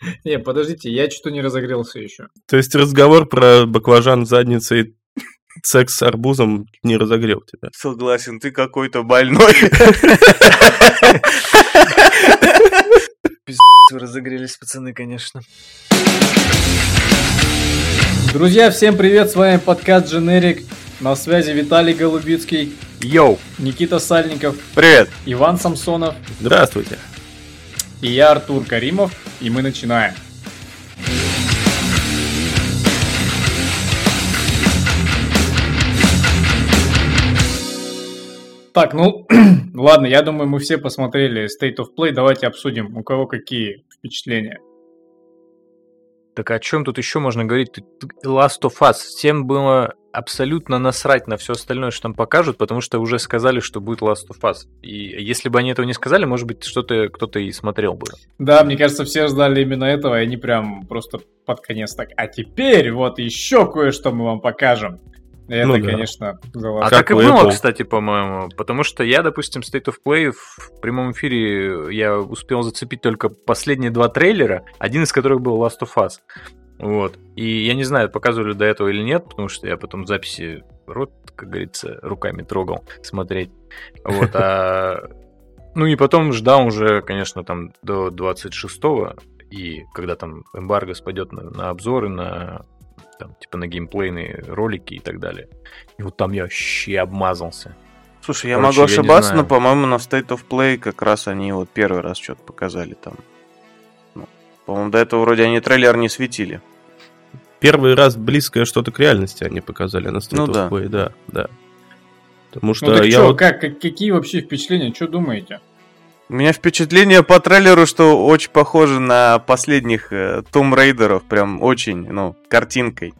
Не, подождите, я что-то не разогрелся еще. То есть разговор про баклажан в заднице и секс с арбузом не разогрел тебя. Согласен, ты какой-то больной. Вы разогрелись, пацаны, конечно. Друзья, всем привет, с вами подкаст Generic. На связи Виталий Голубицкий, Йоу! Никита Сальников, Привет. Иван Самсонов Здравствуйте. И я, Артур Каримов, и мы начинаем. Так, ну, ладно, я думаю, мы все посмотрели State of Play, давайте обсудим, у кого какие впечатления. Так о чем тут еще можно говорить? Last of Us. Всем было абсолютно насрать на все остальное, что там покажут, потому что уже сказали, что будет Last of Us. И если бы они этого не сказали, может быть, что-то кто-то и смотрел бы. Да, мне кажется, все ждали именно этого, и они прям просто под конец так. А теперь вот еще кое-что мы вам покажем. И это, Ну да. конечно, А золото. Как так и было, Apple. кстати, по-моему. Потому что я, допустим, State of Play в прямом эфире я успел зацепить только последние два трейлера, один из которых был Last of Us. Вот. И я не знаю, показывали до этого или нет, потому что я потом записи рот, как говорится, руками трогал смотреть. Вот. А... Ну и потом ждал уже, конечно, там до 26-го, и когда там эмбарго спадет на, на обзоры, на там, типа на геймплейные ролики и так далее. И вот там я вообще обмазался. Слушай, я Короче, могу я ошибаться, знаю. но, по-моему, на State of Play как раз они вот первый раз что-то показали там. Ну, по-моему, до этого вроде они трейлер не светили. Первый раз близкое что-то к реальности они показали на State Ну of да. Play, да, да. Потому что Ну так я что, вот- как- какие вообще впечатления, что думаете? У меня впечатление по трейлеру, что очень похоже на последних э, Tomb Raider'ов, прям очень, ну, картинкой.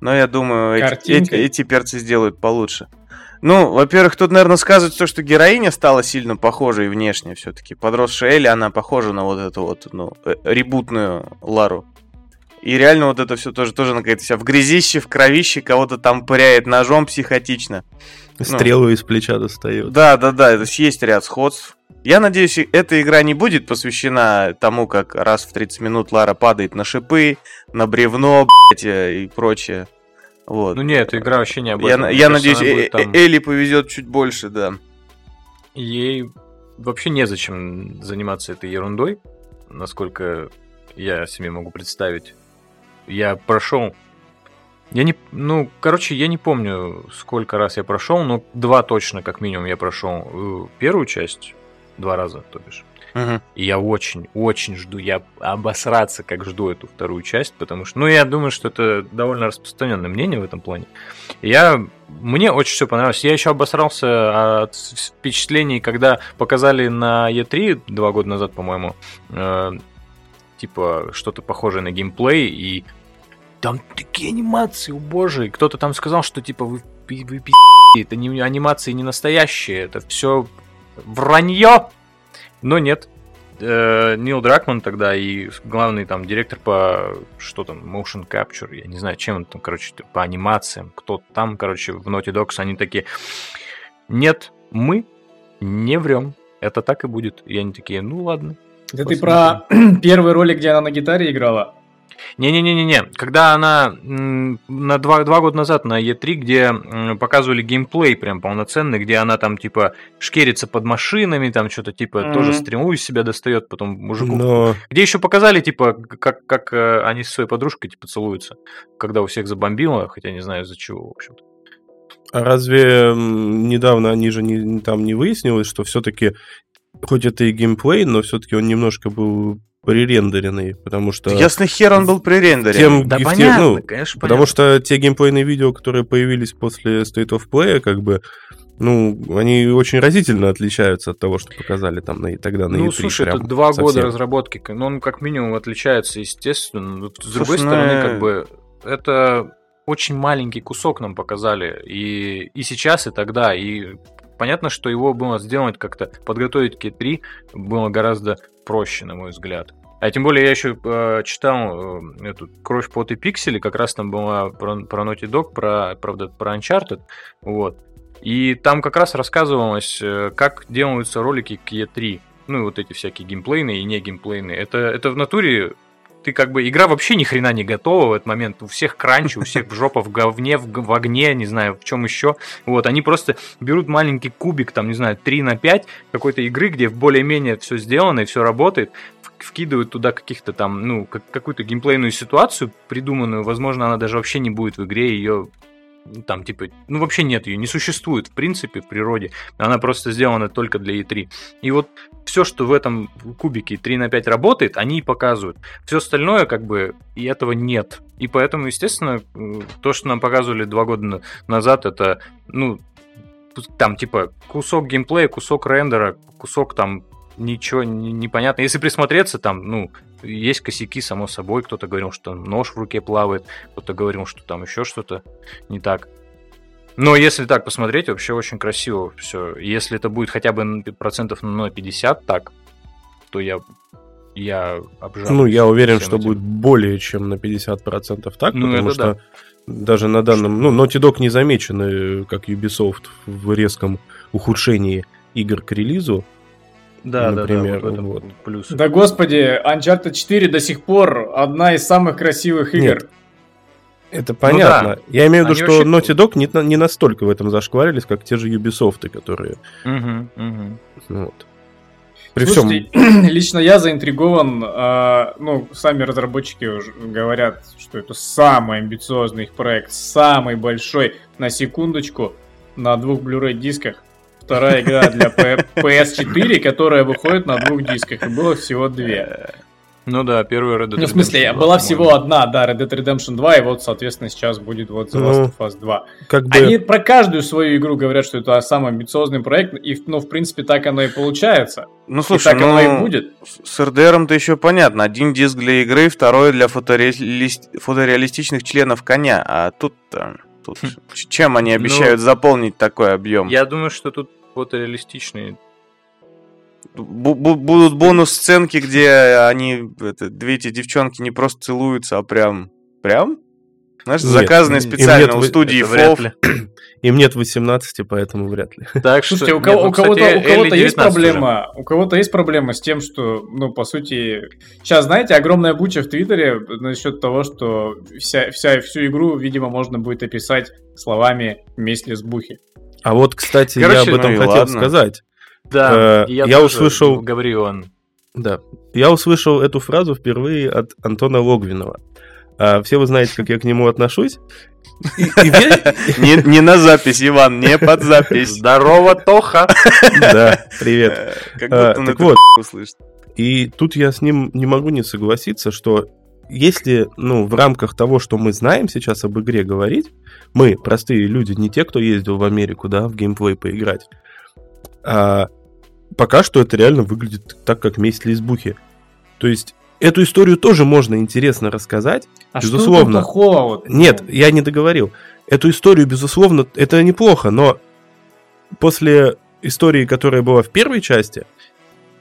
Но я думаю, эти, Картинкой? эти- эти перцы сделают получше. Ну, во-первых, тут, наверное, сказывается то, что героиня стала сильно похожей внешне все-таки. Подросшая Элли, она похожа на вот эту вот, ну, э, ребутную Лару. И реально вот это все тоже, тоже она какая-то вся в грязище, в кровище, кого-то там пыряет ножом психотично. стрелу из плеча достает. Да, да, да, то есть есть ряд сходств. Я надеюсь, эта игра не будет посвящена тому, как раз в 30 минут Лара падает на шипы, на бревно, блядь, э, и прочее. Вот. Ну нет, эта игра вообще не об я этом. я кажется, надеюсь, э- там- э- Элли повезет чуть больше, да. Ей вообще незачем заниматься этой ерундой, насколько я себе могу представить. Я прошел... Я не... Ну, короче, я не помню, сколько раз я прошел, но два точно, как минимум, я прошел э, первую часть два раза, то бишь. Мгм. И я очень, очень жду, я обосраться как жду эту вторую часть, потому что, ну, я думаю, что это довольно распространенное мнение в этом плане. Я, мне очень все понравилось. Я еще обосрался от впечатлений, когда показали на E3 два года назад, по-моему, э, типа что-то похожее на геймплей, и там такие анимации, боже, кто-то там сказал, что типа вы, вы пи***, это не анимации не настоящие, это все вранье. Но нет. Э, Нил Дракман тогда и главный там директор по что там, motion capture, я не знаю, чем он там, короче, по анимациям, кто там, короче, в Naughty Dogs, они такие, нет, мы не врем, это так и будет. И они такие, ну ладно. Это ты про первый ролик, где она на гитаре играла? Не-не-не-не-не, когда она на два, два года назад на E3, где показывали геймплей прям полноценный, где она там типа шкерится под машинами, там что-то типа Мгм. тоже стрелу из себя достает, потом мужику. Но Где еще показали типа как, как э, они со своей подружкой типа целуются, когда у всех забомбило, хотя не знаю из-за чего, в общем-то. а разве недавно они же не, там не выяснилось, что все-таки, хоть это и геймплей, но все-таки он немножко был пререндеренный, потому что... Ясный хер он был при рендере. Тем Да понятно, ну, конечно, Потому понятно. что те геймплейные видео, которые появились после State of Play, как бы, ну, они очень разительно отличаются от того, что показали там на, тогда на Ну, E3 слушай, прям это два года совсем. разработки. Ну, он как минимум отличается, естественно. Но С другой Слушай, ну, стороны, э, как бы, это очень маленький кусок нам показали. И, и сейчас, и тогда. И понятно, что его было сделать как-то, подготовить к E3 было гораздо проще, на мой взгляд. А тем более я еще э, читал э, эту «Кровь, пот и пиксели», как раз там была про, про Naughty Dog, про, правда, про Uncharted, вот. И там как раз рассказывалось, э, как делаются ролики к E3. Ну, и вот эти всякие геймплейные и не геймплейные. Это, это в натуре ты как бы, игра вообще ни хрена не готова в этот момент, у всех кранч, у всех жопа в говне, в, в огне, не знаю, в чем еще, вот, они просто берут маленький кубик, там, не знаю, 3 на 5 какой-то игры, где более-менее все сделано и все работает, в- вкидывают туда каких-то там, ну, как- какую-то геймплейную ситуацию придуманную, возможно, она даже вообще не будет в игре, ее там, типа, ну, вообще нет ее, не существует, в принципе, в природе. Она просто сделана только для E3. И вот все, что в этом кубике 3 на 5 работает, они и показывают. Все остальное, как бы, и этого нет. И поэтому, естественно, э, то, что нам показывали два года на- назад, это, ну, там, типа, кусок геймплея, кусок рендера, кусок там ничего не, непонятно. Если присмотреться, там, ну, есть косяки, само собой. Кто-то говорил, что нож в руке плавает, кто-то говорил, что там еще что-то не так. Но если так посмотреть, вообще очень красиво все. Если это будет хотя бы процентов на 50 так, то я, я обжалуюсь Ну, я уверен, что этим. будет более чем на 50% так, Ну, потому что даже на данном... Ну, Naughty Dog не замечены, как Ubisoft, в резком ухудшении игр к релизу. Да, например, да, да, вот вот. плюс. Да господи, Uncharted 4 до сих пор одна из самых красивых игр. Нет. Это понятно. Я имею в виду, Они что вообще- Naughty Dog не, на- не настолько в этом зашкварились, как те же Ubisoft, которые... Мгм. ну, вот. При Слушайте, всем... лично я заинтригован. а, ну, сами разработчики уже говорят, что это самый амбициозный их проект, самый большой. На секундочку, на двух Blu-ray дисках. Вторая игра для P- PS4, которая выходит на двух дисках. И было всего две. Ну да, первый Red Dead Ну, в смысле, Redemption 2, была всего одна, да, Red Dead Redemption 2, и вот, соответственно, сейчас будет вот The Last Ну, of Us 2. Как бы... Они про каждую свою игру говорят, что это самый амбициозный проект, и, ну, в принципе, так оно и получается. Ну, и слушай, так оно и ну, будет. с РДРом-то еще понятно. Один диск для игры, второй для фотореалист- фотореалистичных членов коня. А тут-то... Тут... ч- Чем они обещают заполнить такой объем? Я думаю, что тут фотореалистичные. Бу- бу- будут бонус-сценки, где они, это, две эти девчонки не просто целуются, а прям... Прям? Знаешь, Нет, заказанные им нет специально у студии ли. Им нет 18, поэтому вряд ли. Так Слушайте, что... у, кого, Нет, ну, у кого-то, кстати, у кого-то есть 19 уже. проблема, у кого-то есть проблема с тем, что, ну, по сути, сейчас, знаете, огромная буча в Твиттере насчет того, что вся, вся, всю игру, видимо, можно будет описать словами «месть лесбухи». А вот, кстати, я Короче, об этом ну хотел ладно. сказать. Да, Э, я, я тоже услышал- Говорил он. Да. Я услышал эту фразу впервые от Антона Логвинова. А, все вы знаете, как я к нему отношусь. Не, на запись, Иван, не под запись. Здорово, Тоха! Да, привет. Э, Как А, будто он это вот. услышит. И тут я с ним не могу не согласиться, что если, ну, в рамках того, что мы знаем сейчас об игре говорить, мы, простые люди, не те, кто ездил в Америку, да, в геймплей поиграть, а пока что это реально выглядит так, как месть лесбухи. То есть эту историю тоже можно интересно рассказать. А что Безусловно. там плохого? Нет, я не договорил. Эту историю, безусловно, это неплохо, но после истории, которая была в первой части,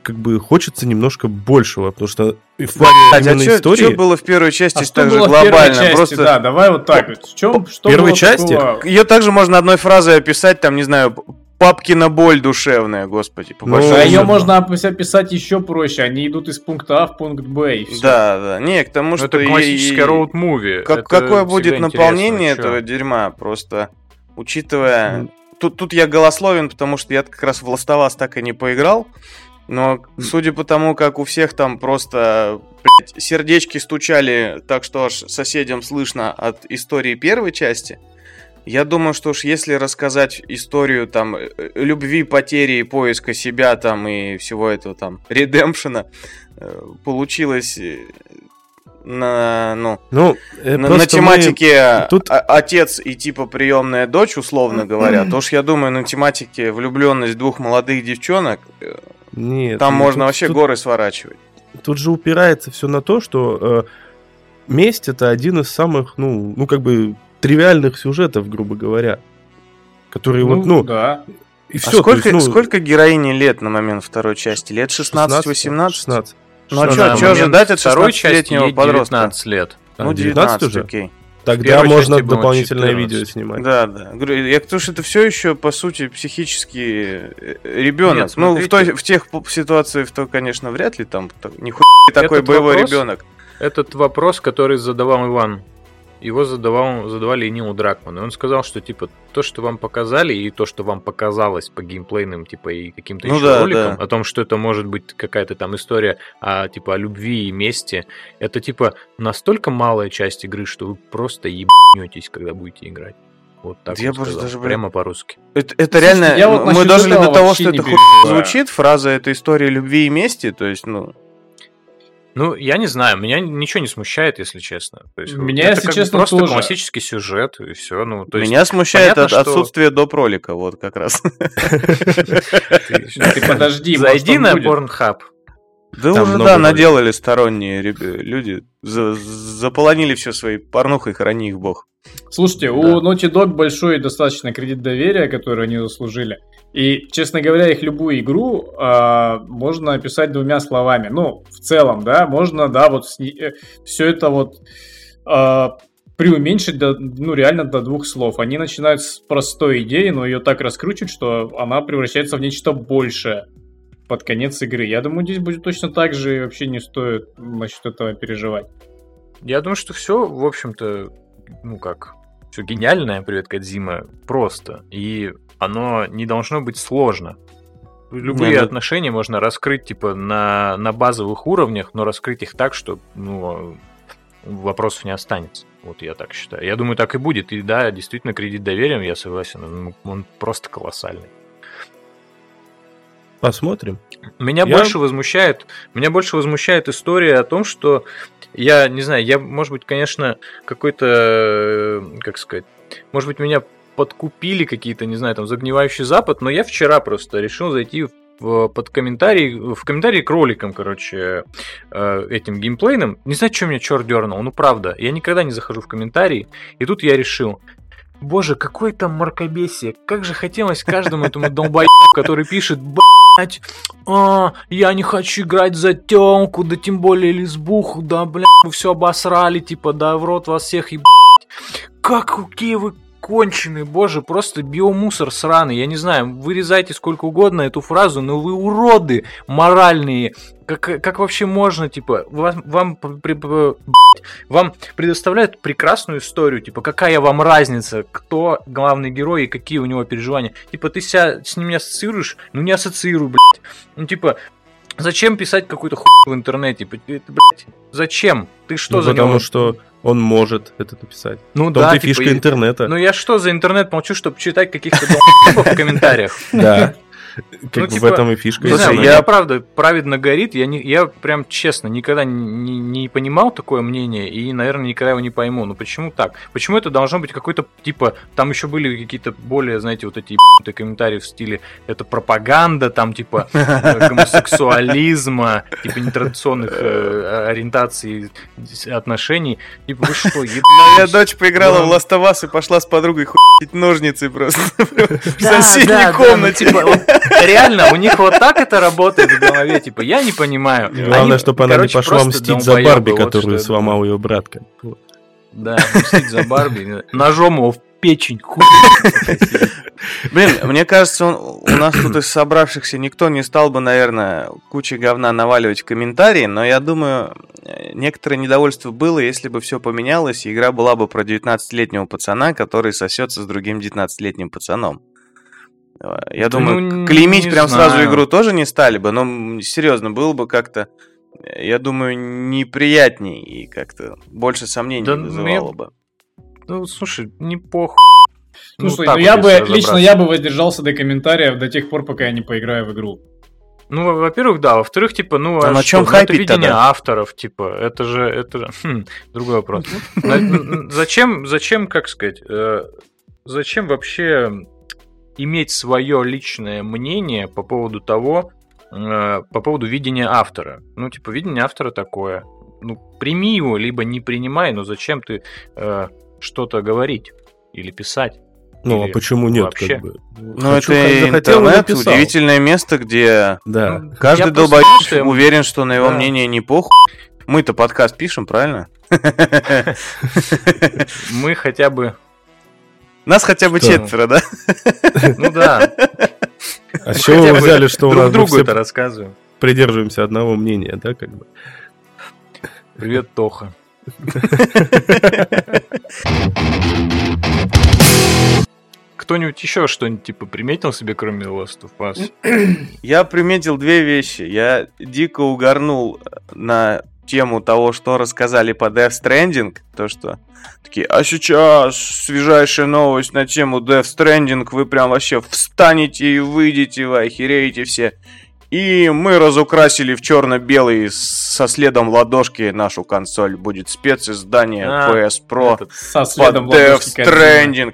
как бы хочется немножко большего, потому что и в плане Блядь, а чё- истории... чё было в первой части А что так же было в первой глобально? части? Просто Да, давай вот так вот. В чем, что первой было части? такого? ее также можно одной фразой описать, там, не знаю, папкина боль душевная, господи, по Ну, А ее можно опис- описать еще проще. Они идут из пункта А в пункт Б, и все. Да, да. Не, к тому, Ну, что... это и- роуд-муви. Как- какое будет наполнение чё. этого дерьма, просто учитывая... Тут, тут я голословен, потому что я как раз в Ластовас так и не поиграл, но судя по тому, как у всех там просто блядь, сердечки стучали так, что аж соседям слышно от истории первой части, я думаю, что уж если рассказать историю там э, любви, потери, поиска себя там и всего этого там редемпшена, э, получилось э, на, ну, Ну, э, на, на просто мы- тематике тут- отец и типа приемная дочь, условно говоря, то уж я думаю, на тематике влюбленность двух молодых девчонок, э, Нет, там ну, можно тут- вообще тут- горы сворачивать. Тут же упирается все на то, что э, месть это один из самых, ну, ну, как бы тривиальных сюжетов, грубо говоря. Которые вот, ну, да. и А все. сколько, сколько героине лет на момент второй части? Лет 16-18? 16. Ну а момент чё ожидать от второй части 16-летнего ей подростка? 19 лет. Ну, 19 19 уже? окей. Тогда можно дополнительное 14. видео снимать. Да, да. Я потому что это все еще, по сути, психически ребенок. Нет, ну, в, той, в тех ситуациях, то, конечно, вряд ли там нихуя такой Этот боевой вопрос- ребенок. этот вопрос, который задавал Иван. Его задавал, задавали и Нилу Дракману. И он сказал, что типа то, что вам показали, и то, что вам показалось по геймплейным, типа, и каким-то Ну еще да, роликам, да. о том, что это может быть какая-то там история о, типа, о любви и мести, это типа настолько малая часть игры, что вы просто ебнетесь, когда будете играть. Вот так Да я просто сказал, даже, блин, прямо по-русски. Это, это реально, я вот мы дожили до того, что это хуй звучит, фраза это история любви и мести, то есть, ну, Ну, я не знаю, меня ничего не смущает, если честно. То есть, Меня, это если честно, просто тоже. классический сюжет, и все. Ну, то есть, меня смущает понятно, от- что- отсутствие доп. ролика, вот как раз. Ты подожди, Зайди на. Pornhub. Да Там уже, да, роликов. наделали сторонние люди, за- заполонили все своей порнухой, храни их бог. Слушайте, у Naughty Dog большой достаточно кредит доверия, который они заслужили. И, честно говоря, их любую игру а, можно описать двумя словами. Ну, в целом, да, можно, да, вот все это вот а, преуменьшить до, ну, реально до двух слов. Они начинают с простой идеи, но ее так раскручивают, что она превращается в нечто большее под конец игры. Я думаю, здесь будет точно так же, и вообще не стоит насчет этого переживать. Я думаю, что все, в общем-то, ну как, все гениальное, привет, Кадзима, просто. И оно не должно быть сложно. Любые Не, ну- отношения можно раскрыть, типа, на, на базовых уровнях, но раскрыть их так, что, ну, вопросов не останется. Вот я так считаю. Я думаю, так и будет. И да, действительно, кредит доверия, я согласен, он, он просто колоссальный. Посмотрим. Меня Я- больше возмущает, меня больше возмущает история о том, что я не знаю, я, может быть, конечно, какой-то, э, как сказать, может быть, меня подкупили какие-то, не знаю, там, загнивающий запад, но я вчера просто решил зайти в, под комментарий, в комментарии к роликам, короче, э, этим геймплейным. Не знаю, что меня черт дернул, ну правда, я никогда не захожу в комментарии, и тут я решил, Боже, какое там мракобесие. Как же хотелось каждому этому долбоебу, который пишет, блять, а, я не хочу играть за тёмку, да тем более лесбуху, да, блядь, вы все обосрали, типа, да в рот вас всех ебать. Как какие вы конченые, боже, просто биомусор сраный, я не знаю, вырезайте сколько угодно эту фразу, но вы уроды моральные, как, как вообще можно, типа, вам, вам, при- вам предоставляют прекрасную историю, типа, какая вам разница, кто главный герой и какие у него переживания. Типа, ты себя с ним не ассоциируешь? Ну, не ассоциируй, блядь. Ну, типа, зачем писать какую-то хуйню в интернете? Блядь, зачем? Ты что Ну, за потому него? что он может это написать. Ну да, и типа, фишка интернета. Ну я что за интернет молчу, чтобы читать каких-то в комментариях? Да. Ну, Как бы в типа, этом и фишка. Не знаю, я... правда праведно горит. Я, не, я прям честно никогда не, не понимал такое мнение и, наверное, никогда его не пойму. Но почему так? Почему это должно быть какой-то типа. Там еще были какие-то более, знаете, вот эти ебанутые комментарии в стиле это пропаганда, там типа э, гомосексуализма, типа нетрадиционных э, ориентаций, отношений. Типа вы что, Моя ебать? дочь поиграла в Ну. Last of Us и пошла с подругой хуить ножницы просто в соседней ну, комнате. реально, у них вот так это работает в голове, типа, я не понимаю. Главное, чтобы она не пошла мстить за Барби, которую сломал ее брат. как бы. Да, мстить за Барби. Ножом его в печень. Блин, мне кажется, он- у нас тут из собравшихся никто не стал бы, наверное, кучей говна наваливать в комментарии, но я думаю, некоторое недовольство было, если бы все поменялось, и игра была бы про 19-летнего пацана, который сосется с другим 19-летним пацаном. Я Да думаю, ну, клеймить не прям сразу знаю. игру тоже не стали бы, но серьезно, было бы как-то, э, я думаю, неприятней и как-то больше сомнений Да, ну, вызывало я- бы. Ну, слушай, не похуй. Слушай, так ну вот, я бы, лично я бы воздержался до комментариев до тех пор, пока я не поиграю в игру. Ну, во- во-первых, да. Во-вторых, типа, ну, А на что? чём Ну, это видение тогда? авторов, типа, это же, это же, хм, другой вопрос. На- н- Зачем, зачем, как сказать, э, зачем вообще иметь свое личное мнение по поводу того, э, по поводу видения автора? Ну, типа, видение автора такое. Ну, прими его, либо не принимай, но зачем ты э, что-то говорить или писать? Ну, Или а почему нет? вообще? Как бы? Ну, Хочу, это как захотел, интернет, удивительное место, где Да. Ну, каждый долбоеб что уверен, что на его Да. мнение не похуй. Мы-то подкаст пишем, правильно? Мы хотя бы, Нас хотя бы Что? четверо, да? ну да, А с чего вы взяли, что у нас другу это рассказываем. придерживаемся одного мнения, да, как бы? Привет, Тоха. Кто-нибудь еще что-нибудь типа приметил себе, кроме Last of Us? Я приметил две вещи. Я дико угорнул на тему того, что рассказали по Death Stranding, то что такие, а сейчас свежайшая новость на тему Death Stranding, вы прям вообще встанете и выйдете, вы охереете все. И мы разукрасили в черно-белый со следом ладошки нашу консоль. Будет специздание А, PS Pro Этот со под следом Death ладошки Кодзимы.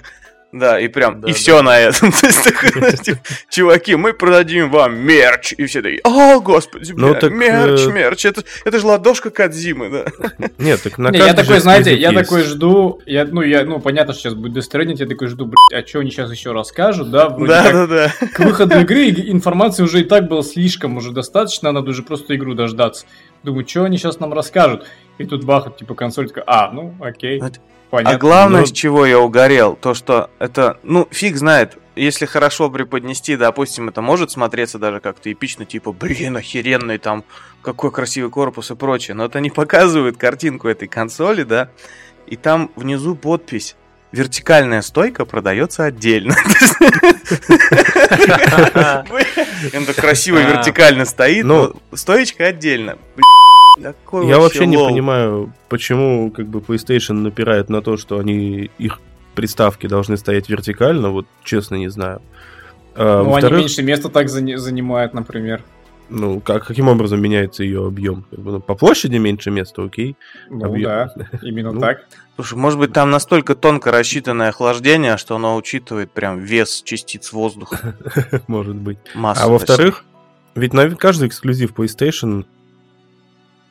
Да, и прям, Да, и да. все на этом. Типа, Чуваки, мы продадим вам мерч. И все такие, о, господи, Ну, бля, так, мерч, э, мерч. Это, это же ладошка Кадзимы, да. Нет, так на Не, я такой, знаете, я есть. такой жду, я, ну, я, ну, понятно, что сейчас будет Death Stranding, я такой жду, блядь, а что они сейчас еще расскажут, да? Вроде Да, как да, да. К выходу игры информации уже и так было слишком, уже достаточно, надо уже просто игру дождаться. Думаю, что они сейчас нам расскажут? И тут бахают, типа, консоль такая, а, ну, окей, Это- понятно. А главное, Ну- с чего я угорел, то что это, ну, фиг знает, если хорошо преподнести, допустим, это может смотреться даже как-то эпично, типа, блин, охеренный там, какой красивый корпус и прочее, но это не показывает картинку этой консоли, да, и там внизу подпись Вертикальная стойка продается отдельно. Он так красиво вертикально стоит, Ну. но стоечка отдельно. Такой Я вообще не лол. понимаю, почему как бы PlayStation напирает на то, что они их приставки должны стоять вертикально, вот честно не знаю. А, Ну, они меньше места так зани- занимают, например. ну, как, каким образом меняется ее объем? Как бы, ну, по площади меньше места, окей. Ну, Объем. да, именно Ну, так. Слушай, может быть, там настолько тонко рассчитанное охлаждение, что оно учитывает прям вес частиц воздуха. Может быть. А во-вторых, ведь на каждый эксклюзив PlayStation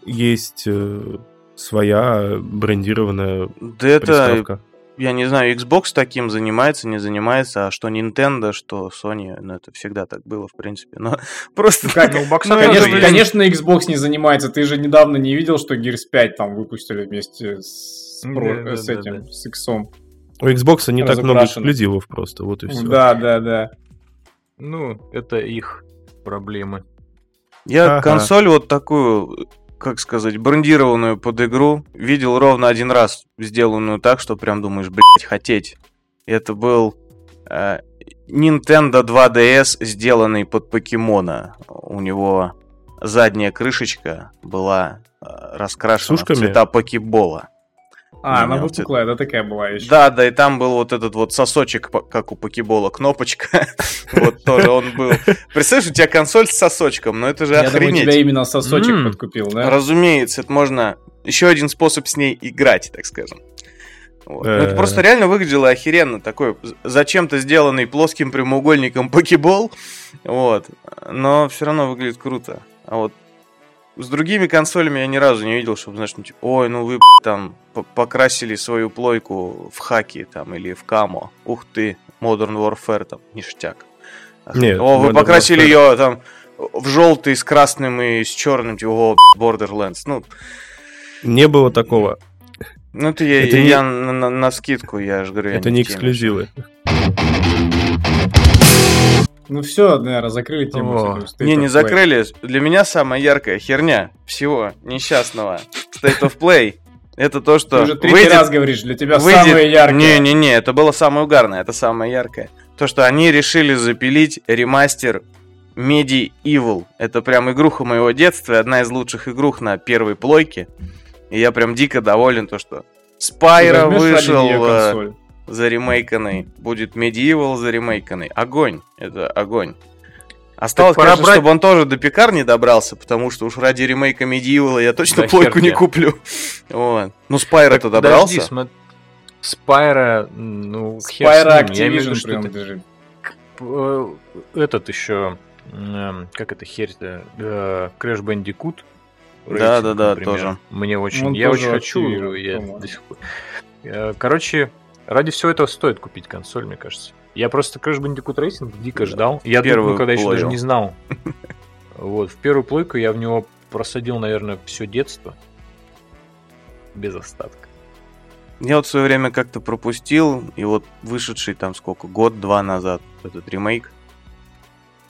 есть э, своя брендированная Да это, приставка. я не знаю, Xbox таким занимается, не занимается, а что Nintendo, что Sony, ну это всегда так было, в принципе. Но просто... Как? Ну, у Бокса Ну, Конечно, конечно, Xbox не занимается. Ты же недавно не видел, что Gears 5 там выпустили вместе с, Да, про- да, с да, этим, да. с Иксом. У Xbox не так много эксклюзивов просто, вот и все. Да, да, да. Ну, это их проблемы. Я Ага. консоль вот такую, как сказать, брендированную под игру видел ровно один раз, сделанную так, что прям думаешь, блять, хотеть. Это был э, Nintendo 2DS, сделанный под покемона. У него задняя крышечка была э, раскрашена С ушками? в цвета покебола. А, она выпуклая, да, такая была еще. Да, да, и там был вот этот вот сосочек, как у покебола, кнопочка. Вот тоже он был. Представляешь, у тебя консоль с сосочком, но это же Я думаю, охренеть. тебя именно сосочек подкупил, да? Разумеется, это можно... Еще один способ с ней играть, так скажем. Вот. Ну, это Э. просто реально выглядело охеренно. Такой зачем-то сделанный плоским прямоугольником покебол. Вот. Но все равно выглядит круто. А вот с другими консолями я ни разу не видел, чтобы, знаешь, ну, типа, ой, ну вы там покрасили свою плойку в хаки там или в камо. Ух ты, Modern Warfare там, ништяк. Нет, О, вы Modern покрасили Warfare- ее там в желтый с красным и с черным, типа, о, Borderlands. Ну, Не было такого. ну это я, Это не- я на, на- на скидку, я же говорю. я Это не теме. эксклюзивы. Ну все, наверное, закрыли тему. О. Не, не Play. закрыли. Для меня самая яркая херня всего несчастного State of Play это то, Ты что уже третий выйдет- раз говоришь, для тебя выйдет- самое яркое. Не-не-не, это было самое угарное, это самое яркое. То, что они решили запилить ремастер Medieval. Это прям игруха моего детства, одна из лучших игрух на первой плойке. И я прям дико доволен, то, что Ты Спайра вышел э, консоль? заремейканный, будет Medieval заремейканный. Огонь, это огонь. Осталось, пора конечно, брать- чтобы он тоже до пекар не добрался, потому что уж ради ремейка Medieval я точно Да плойку не куплю. Вот. Ну, Спайра-то добрался. подожди, смо- Спайра, ну, хер Spyro с ним. Я имею в виду, Activision что это- принадлежит. э, этот еще, эм, как это херь-то, э, Crash Bandicoot. Да, да, да, тоже. Мне очень, Он я тоже очень хочу, я до сих пор. Э, Короче, ради всего этого стоит купить консоль, мне кажется. Я просто Crash Bandicoot Racing дико ждал. Я Первую ну, когда еще даже не знал. Вот, в первую плойку я в него просадил, наверное, все детство. Без остатка. Я вот в свое время как-то пропустил, и вот вышедший там сколько, год-два назад этот ремейк.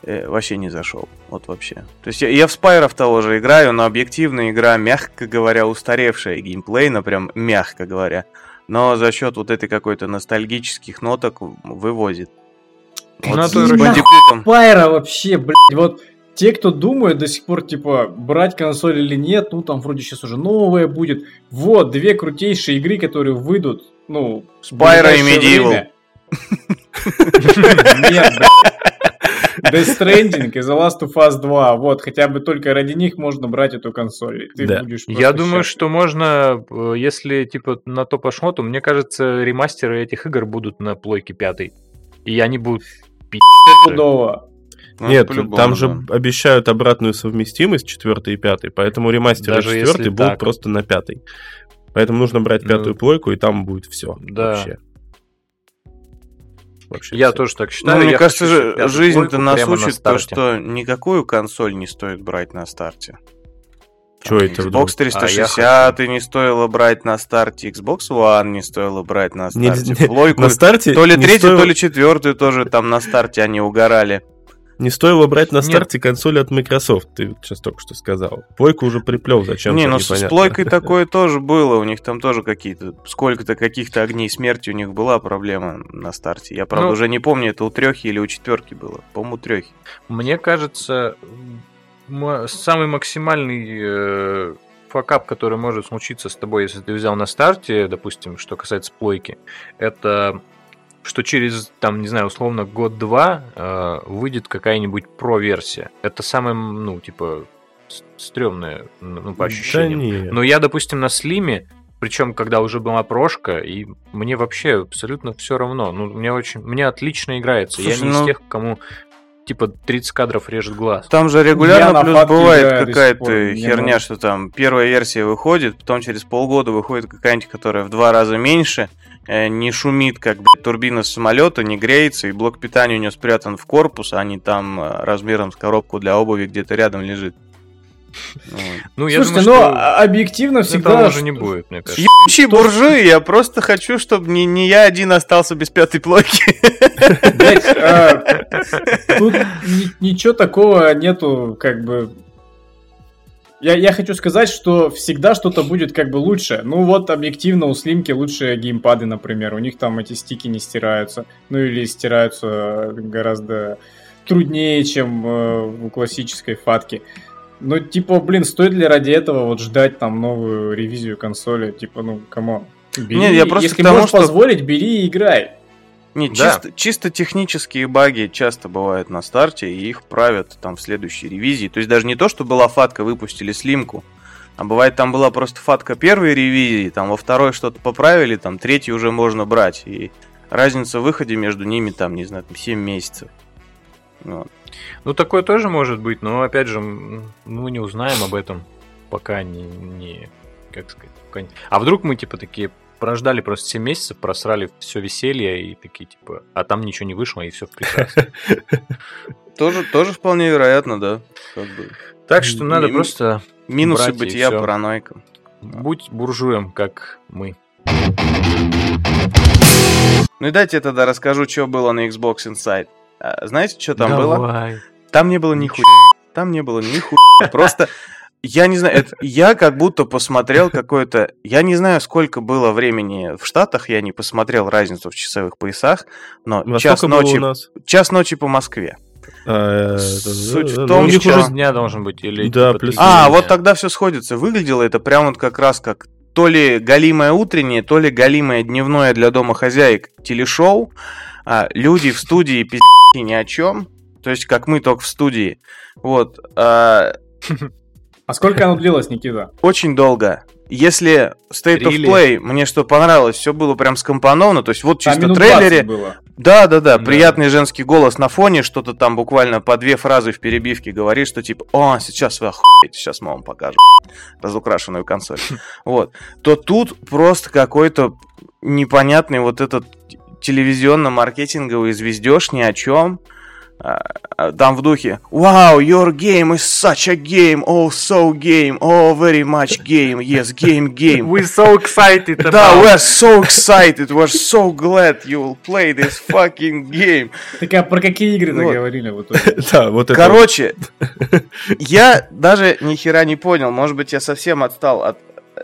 э, вообще не зашел. Вот вообще. То есть я, я в Спайров того же играю, но объективная игра, мягко говоря, устаревшая геймплейно, прям мягко говоря. Но за счет вот этой какой-то ностальгических ноток вывозит. Вот с то есть Бандикутом. Пайра вообще, блядь, вот те, кто думает до сих пор, типа, брать консоль или нет, ну, там вроде сейчас уже новая будет. Вот, две крутейшие игры, которые выйдут, ну, Spyro и Medieval. время. Нет, блядь. Death Stranding и The Last of Us 2. Вот, хотя бы только ради них можно брать эту консоль. Ты Да. будешь Я думаю, счастлив. что можно, э, если типа на то пошло, то мне кажется, ремастеры этих игр будут на плойке пятой. И они будут пи***. Стопудово. Ну, Нет, там же да. обещают обратную совместимость 4 и 5, поэтому ремастер Даже 4 если будут так. просто на 5. Поэтому нужно брать Ну, пятую плойку, и там будет все. да. Вообще. Вообще Я тоже так считаю. Ну, мне Я кажется, хочу, жизнь-то нас прямо на учит то, что никакую консоль не стоит брать на старте. Чё это вдруг? Xbox 360 и не стоило брать на старте, Xbox One не стоило брать на Не- старте, не- плойку, На старте то ли не третью, стоило- то ли четвертую тоже там на старте они угорали. Не стоило брать на Нет. старте консоль от Microsoft, ты сейчас только что сказал. Плойку уже приплел, зачем не, ну с, с плойкой такое тоже было, у них там тоже какие-то, сколько-то каких-то огней смерти у них была проблема на старте. Я, правда, Ну. уже не помню, это у трехи или у четверки было. По-моему, у трехи. Мне кажется, самый максимальный э, факап, который может случиться с тобой, если ты взял на старте, допустим, что касается плойки, это что через, там, не знаю, условно, год-два э, выйдет какая-нибудь про-версия. Это самое, ну, типа, стрёмное, ну, по ощущениям. Да. Но я, допустим, на слиме, причем когда уже была прошка, и мне вообще абсолютно все равно. Ну, мне очень, мне отлично играется. я Слушай, не ну- из тех, кому типа 30 кадров режет глаз. Там же Я регулярно на плюс бывает какая-то херня, что там первая версия выходит, потом через полгода выходит какая-нибудь, которая в два раза меньше, э, не шумит, как блядь, турбина самолета, не греется, и блок питания у нее спрятан в корпус, а не там э, размером с коробку для обуви где-то рядом лежит. Ну, я Слушайте, думаю, но что а- объективно этого всегда... уже не будет, мне кажется. Ебучий буржуи, я просто хочу, чтобы не, не я один остался без пятой плойки. А, тут ни- ничего такого нету, как бы... Я, я хочу сказать, что всегда что-то будет как бы лучше. Ну вот, объективно, у Слимки лучшие геймпады, например. У них там эти стики не стираются. Ну или стираются гораздо труднее, чем э, у классической фатки. Ну, типа, блин, стоит ли ради этого вот ждать там новую ревизию консоли? Типа, ну, кому? Бери, Нет, я просто если тому, можешь что- позволить, бери и играй. Не, Да. чисто, чисто технические баги часто бывают на старте, и их правят там в следующей ревизии. То есть даже не то, что была фатка, выпустили слимку, а бывает там была просто фатка первой ревизии, там во второй что-то поправили, там третий уже можно брать. И разница в выходе между ними там, не знаю, там 7 месяцев. Вот. Ну, такое тоже может быть, но, опять же, м, мы не узнаем об этом, пока не... не как сказать, пока не- А вдруг мы, типа, такие прождали просто 7 месяцев, просрали все веселье и такие, типа, а там ничего не вышло, и все прекрасно. Тоже, тоже вполне вероятно, да. Так что надо просто Минусы бытия параноиком. будь буржуем, как мы. Ну и дайте я тогда расскажу, что было на Xbox Inside. А, знаете, что там было? Давай. Там не было ни хуя. Там не было ни хуя. Просто я не знаю, это, я как будто посмотрел какое-то... Я не знаю, сколько было времени в Штатах, я не посмотрел разницу в часовых поясах, но Во час было ночи, час ночи по Москве. А, Суть в ну, том, у них что- уже дня должен быть или Да, типа, плюс- А, вот тогда все сходится. Выглядело это прям вот как раз как то ли галимое утреннее, то ли галимое дневное для домохозяек телешоу. А, люди в студии пиздец ни о чем. То есть, как мы только в студии. Вот. а, А сколько оно длилось, Никита? очень долго. Если State of Really? Play, мне что понравилось, все было прям скомпоновано, то есть вот Там чисто в трейлере, 20 было. да, да, да, Да. приятный женский голос на фоне, что-то там буквально по две фразы в перебивке говорит, что типа, о, сейчас вы охуеете, сейчас мы вам покажем разукрашенную консоль. Вот. То тут просто какой-то непонятный вот этот телевизионно-маркетинговый звездеж ни о чем. а, а, там в духе Wow, your game is such a game, oh so game, oh very much game, yes, game, game. We so excited Да, about... we're so excited, we're so glad you will play this fucking game. Так а про какие игры Вот. говорили в итоге? Да, вот это. Короче, я даже ни хера не понял, может быть, я совсем отстал от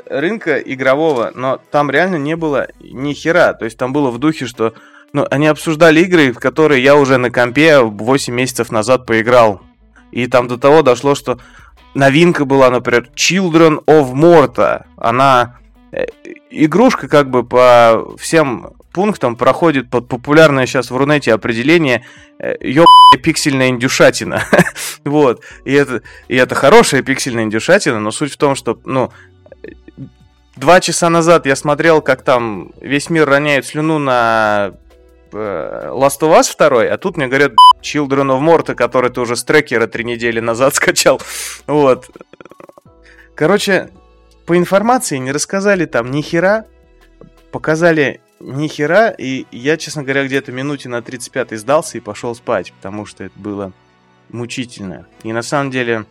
рынка игрового, но там реально не было ни хера. То есть там было в духе, что ну, они обсуждали игры, в которые я уже на компе 8 месяцев назад поиграл. И там до того дошло, что новинка была, например, Children of Morta. Она э, игрушка как бы по всем пунктам проходит под популярное сейчас в Рунете определение э, ёбаная пиксельная индюшатина. вот. И это, и это хорошая пиксельная индюшатина, но суть в том, что, ну, два часа назад я смотрел, как там весь мир роняет слюну на э, Last of Us 2, а тут мне говорят Children of Morta, который ты уже с трекера три недели назад скачал. Вот. Короче, по информации не рассказали там ни хера, показали ни хера, и я, честно говоря, где-то минуте на 35 сдался и пошел спать, потому что это было мучительно. И на самом деле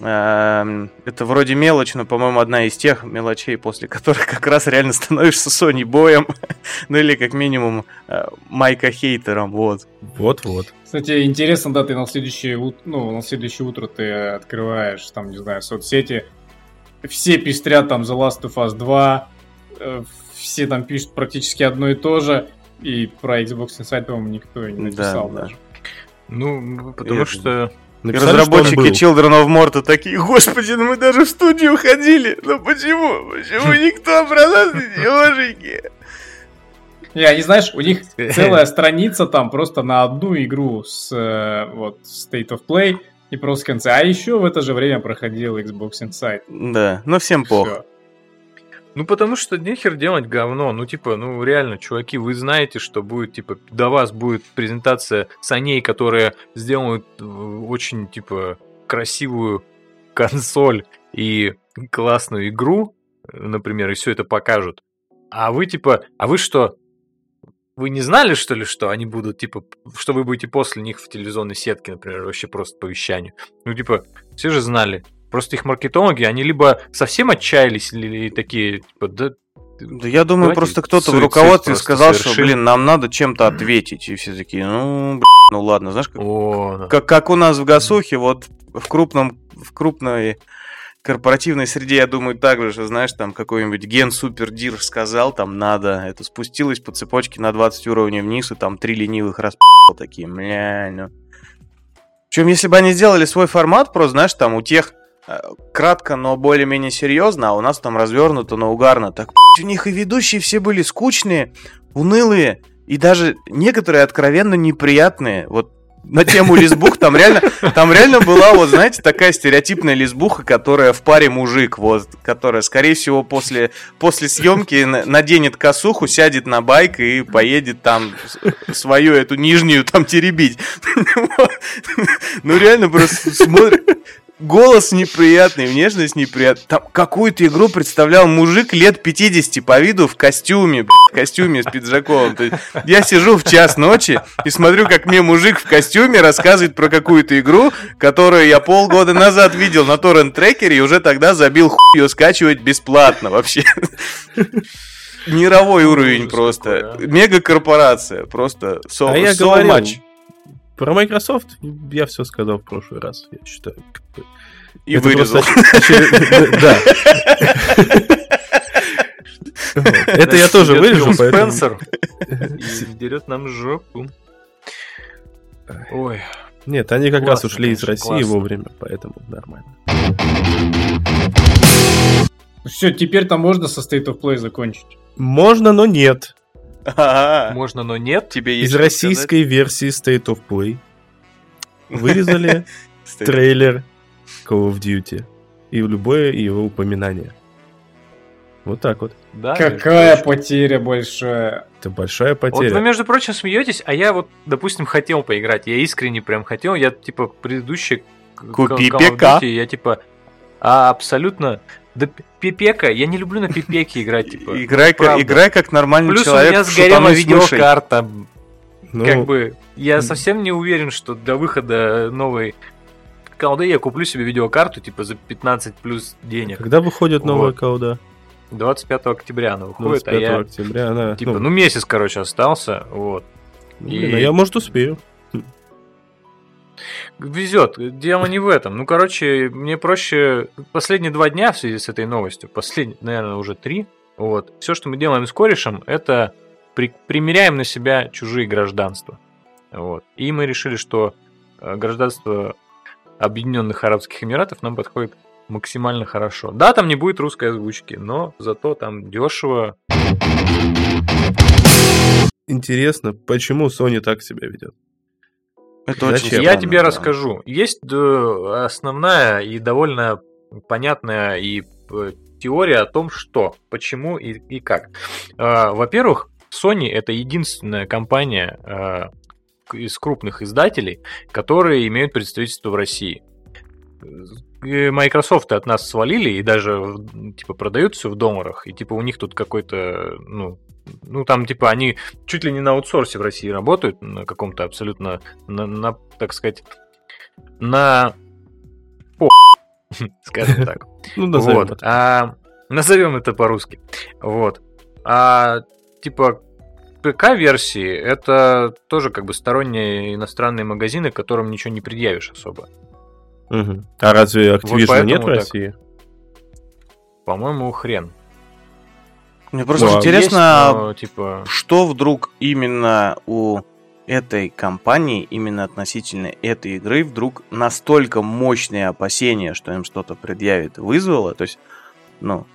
это вроде мелочь, но, по-моему, одна из тех мелочей, после которых как раз реально становишься Sony боем, ну или как минимум э, Майка хейтером, вот. Вот-вот. Кстати, интересно, да, ты на следующее, ну, на следующее утро ты открываешь, там, не знаю, соцсети, все пестрят там The Last of Us 2, э, все там пишут практически одно и то же, и про Xbox Inside, по-моему, никто и не Да, написал да. даже. Ну, потому Это- что... Написали, что он разработчики был. Children of Morta такие, господи, ну мы даже в студию ходили, ну почему? Почему никто про нас не? Не, они, знаешь, у них целая страница там просто на одну игру с э, вот State of Play и просто в конце. А еще в это же время проходил Xbox Inside. Да, ну всем пох. Всё. Ну, потому что нехер делать говно. Ну, типа, ну, реально, чуваки, вы знаете, что будет, типа, до вас будет презентация саней, которые сделают э, очень, типа, красивую консоль и классную игру, например, и все это покажут. А вы, типа, а вы что, вы не знали, что ли, что они будут, типа, что вы будете после них в телевизионной сетке, например, вообще просто по вещанию? Ну, типа, все же знали. Просто их маркетологи, они либо совсем отчаялись, или такие, типа, да, Да я думаю, Давайте просто кто-то в руководстве сказал, что, совершим. блин, нам надо чем-то ответить. И все такие, ну, блин, ну ладно, знаешь, как, о, как, как у нас в Гасухе, вот в крупном, в крупной корпоративной среде, я думаю, так же, что, знаешь, там какой-нибудь ген супер дир сказал, там надо, это спустилось по цепочке на 20 уровней вниз, и там три ленивых раз такие, мля, ну. Причем, если бы они сделали свой формат, просто, знаешь, там у тех кратко, но более-менее серьезно, а у нас там развернуто, но угарно, так у них и ведущие все были скучные, унылые, и даже некоторые откровенно неприятные. Вот на тему лесбух там реально, там реально была, вот знаете, такая стереотипная лесбуха, которая в паре мужик, вот, которая, скорее всего, после, после съемки на- наденет косуху, сядет на байк и поедет там свою эту нижнюю там теребить. Ну реально просто смотри, голос неприятный, внешность неприятная. Там какую-то игру представлял мужик лет 50 по виду в костюме, б***ь, в костюме с пиджаком. То есть я сижу в час ночи и смотрю, как мне мужик в костюме рассказывает про какую-то игру, которую я полгода назад видел на торрент-трекере и уже тогда забил хуй ее скачивать бесплатно вообще. Мировой уровень просто. какой, Мега-корпорация. Просто so, А я so говорил, much. Про Microsoft я все сказал в прошлый раз, я считаю. как бы. И Это вырезал. Да. Это я тоже вырежу, поэтому... Спенсер дерет нам жопу. Ой, Нет, они как раз ушли из России вовремя, поэтому нормально. Все, теперь там можно со State of Play закончить. Можно, но нет. Ага. можно, но нет. Тебе Из российской версии State of Play вырезали сказать? трейлер Call of Duty и любое его упоминание. Вот так вот. Да, Какая потеря большая. Это большая Вот вы, потеря. между прочим, смеетесь, а я вот, допустим, хотел поиграть. Я искренне прям хотел. Я, типа, предыдущий Купи Call of ПК. Duty, Я, типа, а, абсолютно... Да пипека, я не люблю на пипеке играть, типа. Играй, как, играй как нормальный Плюс человек. у меня сгорела видеокарта. Ну, как бы, я совсем не уверен, что для выхода новой колды я куплю себе видеокарту, типа, за 15 плюс денег. когда выходит новая Вот. колда? 25 октября она выходит, 25 а я, октября она... типа, ну, месяц, короче, остался, вот. блин, и- а я, может, успею. Везет. Дело не в этом. Ну, короче, мне проще последние два дня в связи с этой новостью, последние, наверное, уже три. Вот. Все, что мы делаем с корешем, это при- примеряем на себя чужие гражданства. Вот. И мы решили, что э, гражданство Объединенных Арабских Эмиратов нам подходит максимально хорошо. Да, там не будет русской озвучки, но зато там дешево. Интересно, почему Sony так себя ведет? Это Зачем? очень Я тебе да. расскажу. Есть э, основная и довольно понятная и э, теория о том, что, почему и, и как. Э, Во-первых, Sony это единственная компания э, из крупных издателей, которые имеют представительство в России. Microsoft от нас свалили и даже типа продают все в долларах, и типа у них тут какой-то, ну, ну там типа они чуть ли не на аутсорсе в России работают на каком-то абсолютно, на, на, так сказать, на по скажем так. Ну, назовем Вот. это. А, назовем это по-русски. Вот. А типа ПК-версии это тоже как бы сторонние иностранные магазины, которым ничего не предъявишь особо. Мгм. А разве Activision поэтому нет в так. России? По-моему, хрен. Мне просто Ну, а интересно, Есть, но, типа, что вдруг именно у этой компании, именно относительно этой игры, вдруг настолько мощные опасения, что им что-то предъявит, вызвало. То есть, ну,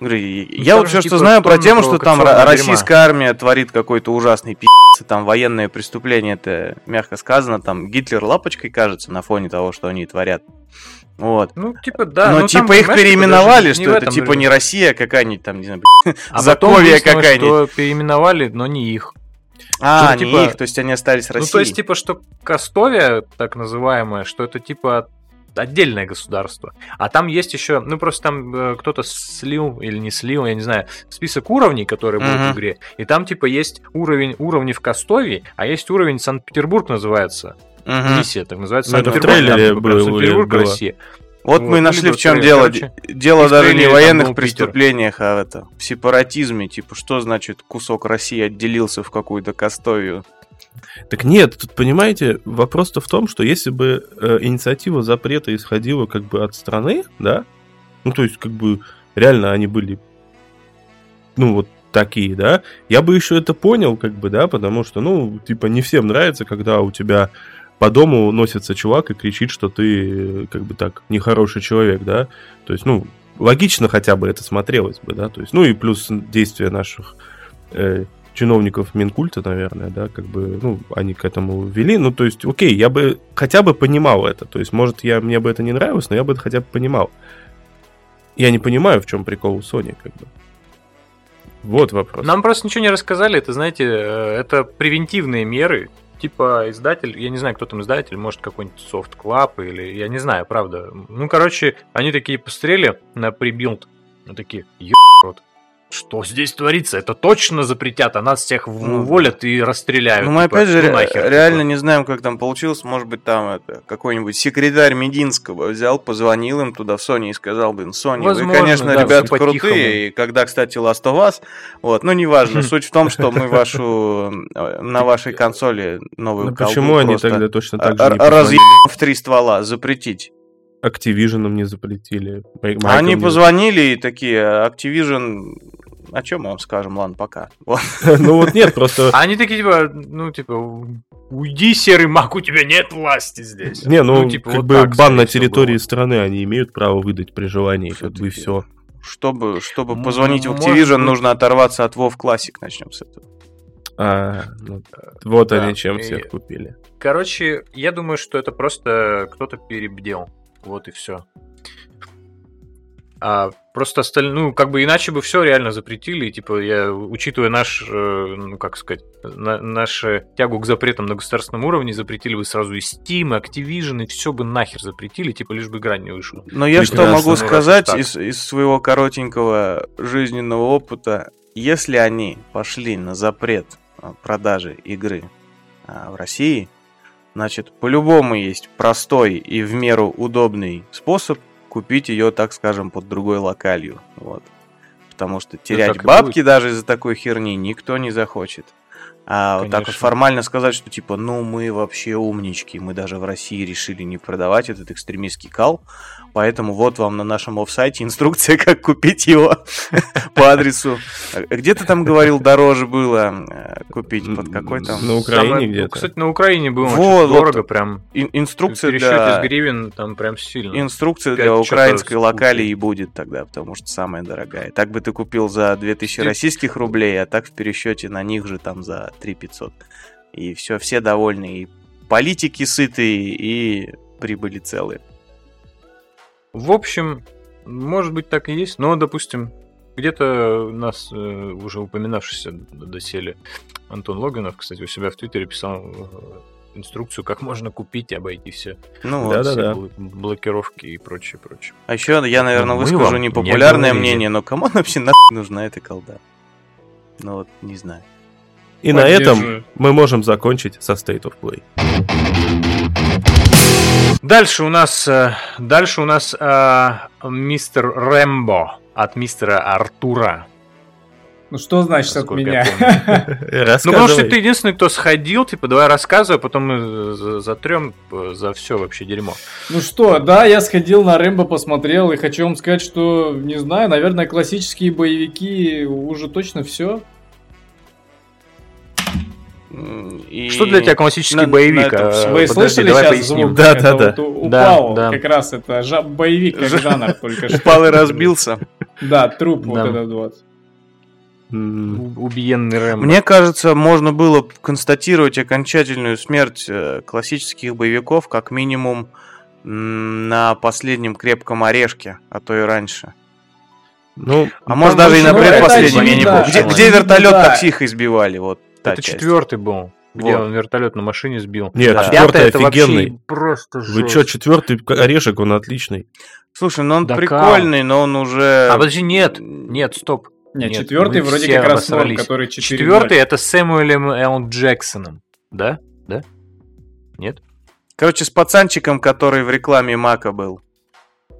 говорю, я вот все, типа, что знаю про тему, что там провокационного ро- дерьма. российская армия творит какой-то ужасный пи***ц, там военные преступления, это мягко сказано, там Гитлер лапочкой кажется на фоне того, что они творят. Вот. ну, типа, да. Но ну, там, типа их понимаешь, типа, переименовали, что в это типа даже. не Россия, а какая-нибудь там, не знаю, А выяснилось, какая-нибудь. что переименовали, но не их. А, Ну, не типа- их, то есть они остались Россией. Ну, то есть, типа, что Кастовия, так называемая, что это, типа, отдельное государство. А там есть еще, ну, просто там э, кто-то слил или не слил, я не знаю, список уровней, которые будут Мгм. в игре. И там, типа, есть уровень уровни в Кастовии, а есть уровень Санкт-Петербург называется. Мгм. Миссия, так называется. Ну, это в трейлере было-. Россия. Вот Вот, мы и нашли, в чем дело. короче. Дело даже не в военных был Питер. преступлениях, а в, это, в сепаратизме. Типа, что значит кусок России отделился в какую-то Кастовию? Так нет, тут понимаете, вопрос-то в том, что если бы э, инициатива запрета исходила как бы от страны, да, ну то есть как бы реально они были, ну вот такие, да, я бы еще это понял, как бы, да, потому что, ну, типа не всем нравится, когда у тебя по дому носится чувак и кричит, что ты, как бы так, нехороший человек, да, то есть, ну, логично хотя бы это смотрелось бы, да, то есть, ну и плюс действия наших э, чиновников Минкульта, наверное, да, как бы, ну, они к этому вели, ну, то есть, окей, я бы хотя бы понимал это, то есть, может, я, мне бы это не нравилось, но я бы это хотя бы понимал. Я не понимаю, в чем прикол у Sony, как бы. Вот вопрос. Нам просто ничего не рассказали, это, знаете, э, это превентивные меры, типа издатель, я не знаю, кто там издатель, может какой-нибудь Soft Club или, я не знаю, правда. Ну, короче, они такие посмотрели на прибилд, такие, рот. Что здесь творится? Это точно запретят, а нас всех Ну, уволят и расстреляют. Ну, мы Типа, опять же ну, ре- нахер, реально типа. не знаем, как там получилось. Может быть, там это какой-нибудь секретарь Мединского взял, позвонил им туда в Sony и сказал, блин, Sony, Возможно, вы, конечно, да, ребята крутые, и когда, кстати, Last of Us, вот, ну, неважно, суть в том, что мы вашу, э, на вашей консоли новую Ну, почему они тогда точно так же не в три ствола запретить. Activision не запретили. Май- Майкл Они не позвонили и такие, Activision, о чем мы вам скажем, ладно, пока. Ну вот нет, просто... Они такие, типа, ну, типа, уйди, серый маг, у тебя нет власти здесь. Не, ну, типа, как бы бан на территории страны они имеют право выдать при желании, как бы все. Чтобы, чтобы М, позвонить в Activision, нужно оторваться от WoW Classic, начнем с этого. А, ну, вот Да, они чем и- всех купили. Короче, я думаю, что это просто кто-то перебдел. Вот и все. А просто остальные, ну, как бы иначе бы все реально запретили. И, типа, я, учитывая наш, э, ну, как сказать, на, нашу тягу к запретам на государственном уровне, запретили бы сразу и Steam, и Activision, и все бы нахер запретили, типа, лишь бы игра не вышла. Но я что могу Ну, сказать из, из своего коротенького жизненного опыта, если они пошли на запрет а, продажи игры а, в России, значит, по-любому есть простой и в меру удобный способ купить ее, так скажем, под другой локалью. Вот. Потому что терять так и бабки даже из-за такой херни никто не захочет. А вот так вот Конечно. формально сказать, что типа, ну мы вообще умнички, мы даже в России решили не продавать этот экстремистский кал, поэтому вот вам на нашем офсайте инструкция, как купить его по адресу. Где ты там говорил, дороже было э, купить, под какой там? На Украине Самое- ну, где-то. Кстати, на Украине было очень дорого, прям Инструкция пересчете для... гривен там прям сильно. Инструкция для украинской локалии купить. и будет тогда, потому что самая дорогая. Так бы ты купил за 2000 Ты- российских рублей, а так в пересчете на них же там за 3500. И все, все довольны. И политики сытые, и прибыли целые. В общем, может быть так и есть, но, допустим, где-то у нас э, уже упоминавшийся доселе Антон Логинов, кстати, у себя в Твиттере писал э, инструкцию, как можно купить и обойти все, Ну вот. Да-да-да. все бл- блокировки и прочее, прочее. А еще я, наверное, Мы выскажу не непопулярное мнение, но кому вообще нахуй нужна эта колда? Ну вот, не знаю. И на этом мы можем закончить со State of Play. Дальше у нас, э, дальше у нас э, мистер Рэмбо от мистера Артура. Ну что значит от меня? Ну, потому что ты единственный, кто сходил, типа, давай рассказывай, а потом мы за- затрем э, за все вообще дерьмо. Ну что, да, я сходил на Рэмбо, посмотрел, и хочу вам сказать, что, не знаю, наверное, классические боевики уже точно все. И- Что для тебя классический на- на боевик? этом А. Вы подожди, слышали давай сейчас поясним. звук? Да, Это да, да. вот Да, упал, да. как раз это жа- боевик как Жа- жанр только что. Упал и разбился. Да, труп вот этот вот. Убиенный Рэмбо. Мне кажется, можно было констатировать окончательную смерть э, классических боевиков как минимум на последнем крепком орешке, а то и раньше. Ну, А может даже и на ну, предпоследнем, я не очевидно, помню. Где, вертолет да. таксих избивали? Вот та это часть. четвертый был, где Вот. он вертолет на машине сбил. Нет, А четвертый пятый это офигенный. просто Вы жесть. чё, четвертый орешек, он отличный. Слушай, ну он Да прикольный, но он уже... А подожди, нет, нет, стоп. Не, Нет, четвертый вроде как раз обосрались. который 4 Четвертый это с Сэмюэлем Л. Джексоном. Да? Да? Нет? Короче, с пацанчиком, который в рекламе Мака был.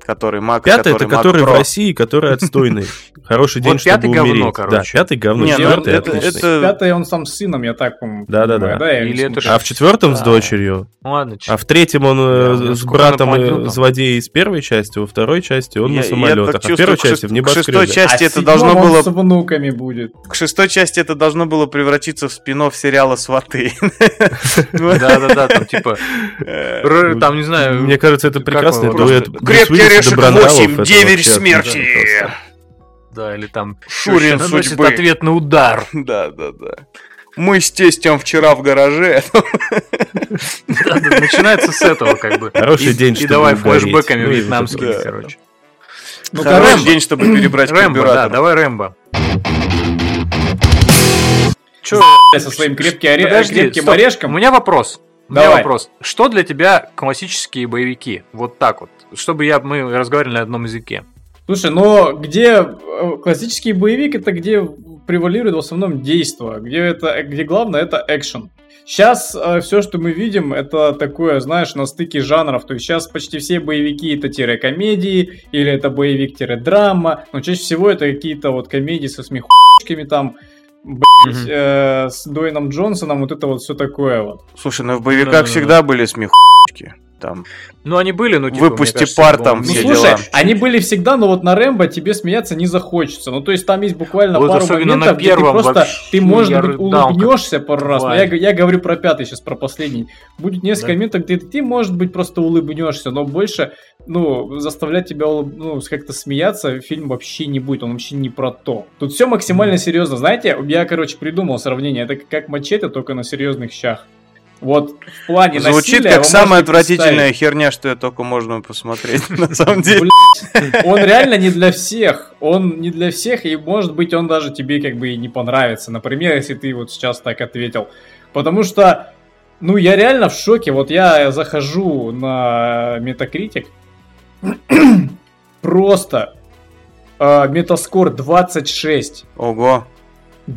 Который Мак, Пятый это Mac который в Pro. России, который отстойный. Хороший Вот день, чтобы пятый говно, умереть. Да, короче. пятый говно, Не, ну, четвертый это- отличный. это- Пятый он сам с сыном, я так помню. Да-да-да. Или это. А в четвертом с Да. дочерью. Ну ладно, А в третьем он э, Да, с братом там. злодей из первой части, во второй части он на самолетах. А в первой части в шест- к шестой небоскребе. части А это в должно было- с внуками будет. К шестой части это должно было превратиться в спин сериала «Сваты». Да-да-да, там типа, Э, там, не знаю, Мне кажется, это прекрасный дуэт. Крепкий орешек Добронравов, 8, это деверь смерти. да, или там Шурин судьбы. ответный удар. Да, да, да. Мы с тестем вчера в гараже. Начинается с этого, как бы. Хороший день, И чтобы давай Ну, и вьетнамскими, да. короче. Ну, Хороший день, чтобы перебрать Рэмбо, да, давай Рэмбо. Чё, со своим крепким, оре- подожди, крепким стоп. орешком. У меня вопрос. У меня Давай. вопрос. Что для тебя классические боевики? Вот так вот. Чтобы я, мы разговаривали на одном языке. Слушай, но где э, классический боевик, это где превалирует в основном действо, где это, где главное это экшен. Сейчас все, что мы видим, это такое, знаешь, на стыке жанров. То есть сейчас почти все боевики это тире-комедии, или это боевик-драма, но чаще всего это какие-то вот комедии со смехушками там, блядь, Мгм. э, с Дуэйном Джонсоном, вот это вот все такое вот. Слушай, ну в боевиках Да-да-да. всегда были смехучки. Там. Ну, они были, ну, типа, Выпусти кажется, пар там, Ну все слушай, дела. они были всегда, но вот на Рэмбо тебе смеяться не захочется. Ну то есть там есть буквально Вот пару особенно на моментов, где ты просто, вообще ты может я быть рыдал, как улыбнешься пару раз. Но я, я говорю про пятый сейчас, про последний. Будет несколько Да. моментов, где ты может быть просто улыбнешься, но больше, ну, заставлять тебя улыб- ну, как-то смеяться фильм вообще не будет, он вообще не про то. Тут все максимально серьезно. Знаете, я, короче, придумал сравнение. Это как мачете, только на серьезных щах. Вот в плане Звучит насилия как самая отвратительная херня, что я только можно посмотреть, на самом деле. Он реально не для всех. Он не для всех, и может быть он даже тебе как бы и не понравится. Например, если ты вот сейчас так ответил. Потому что, ну, я реально в шоке. Вот я захожу на Metacritic. Просто метаскор 26. Ого.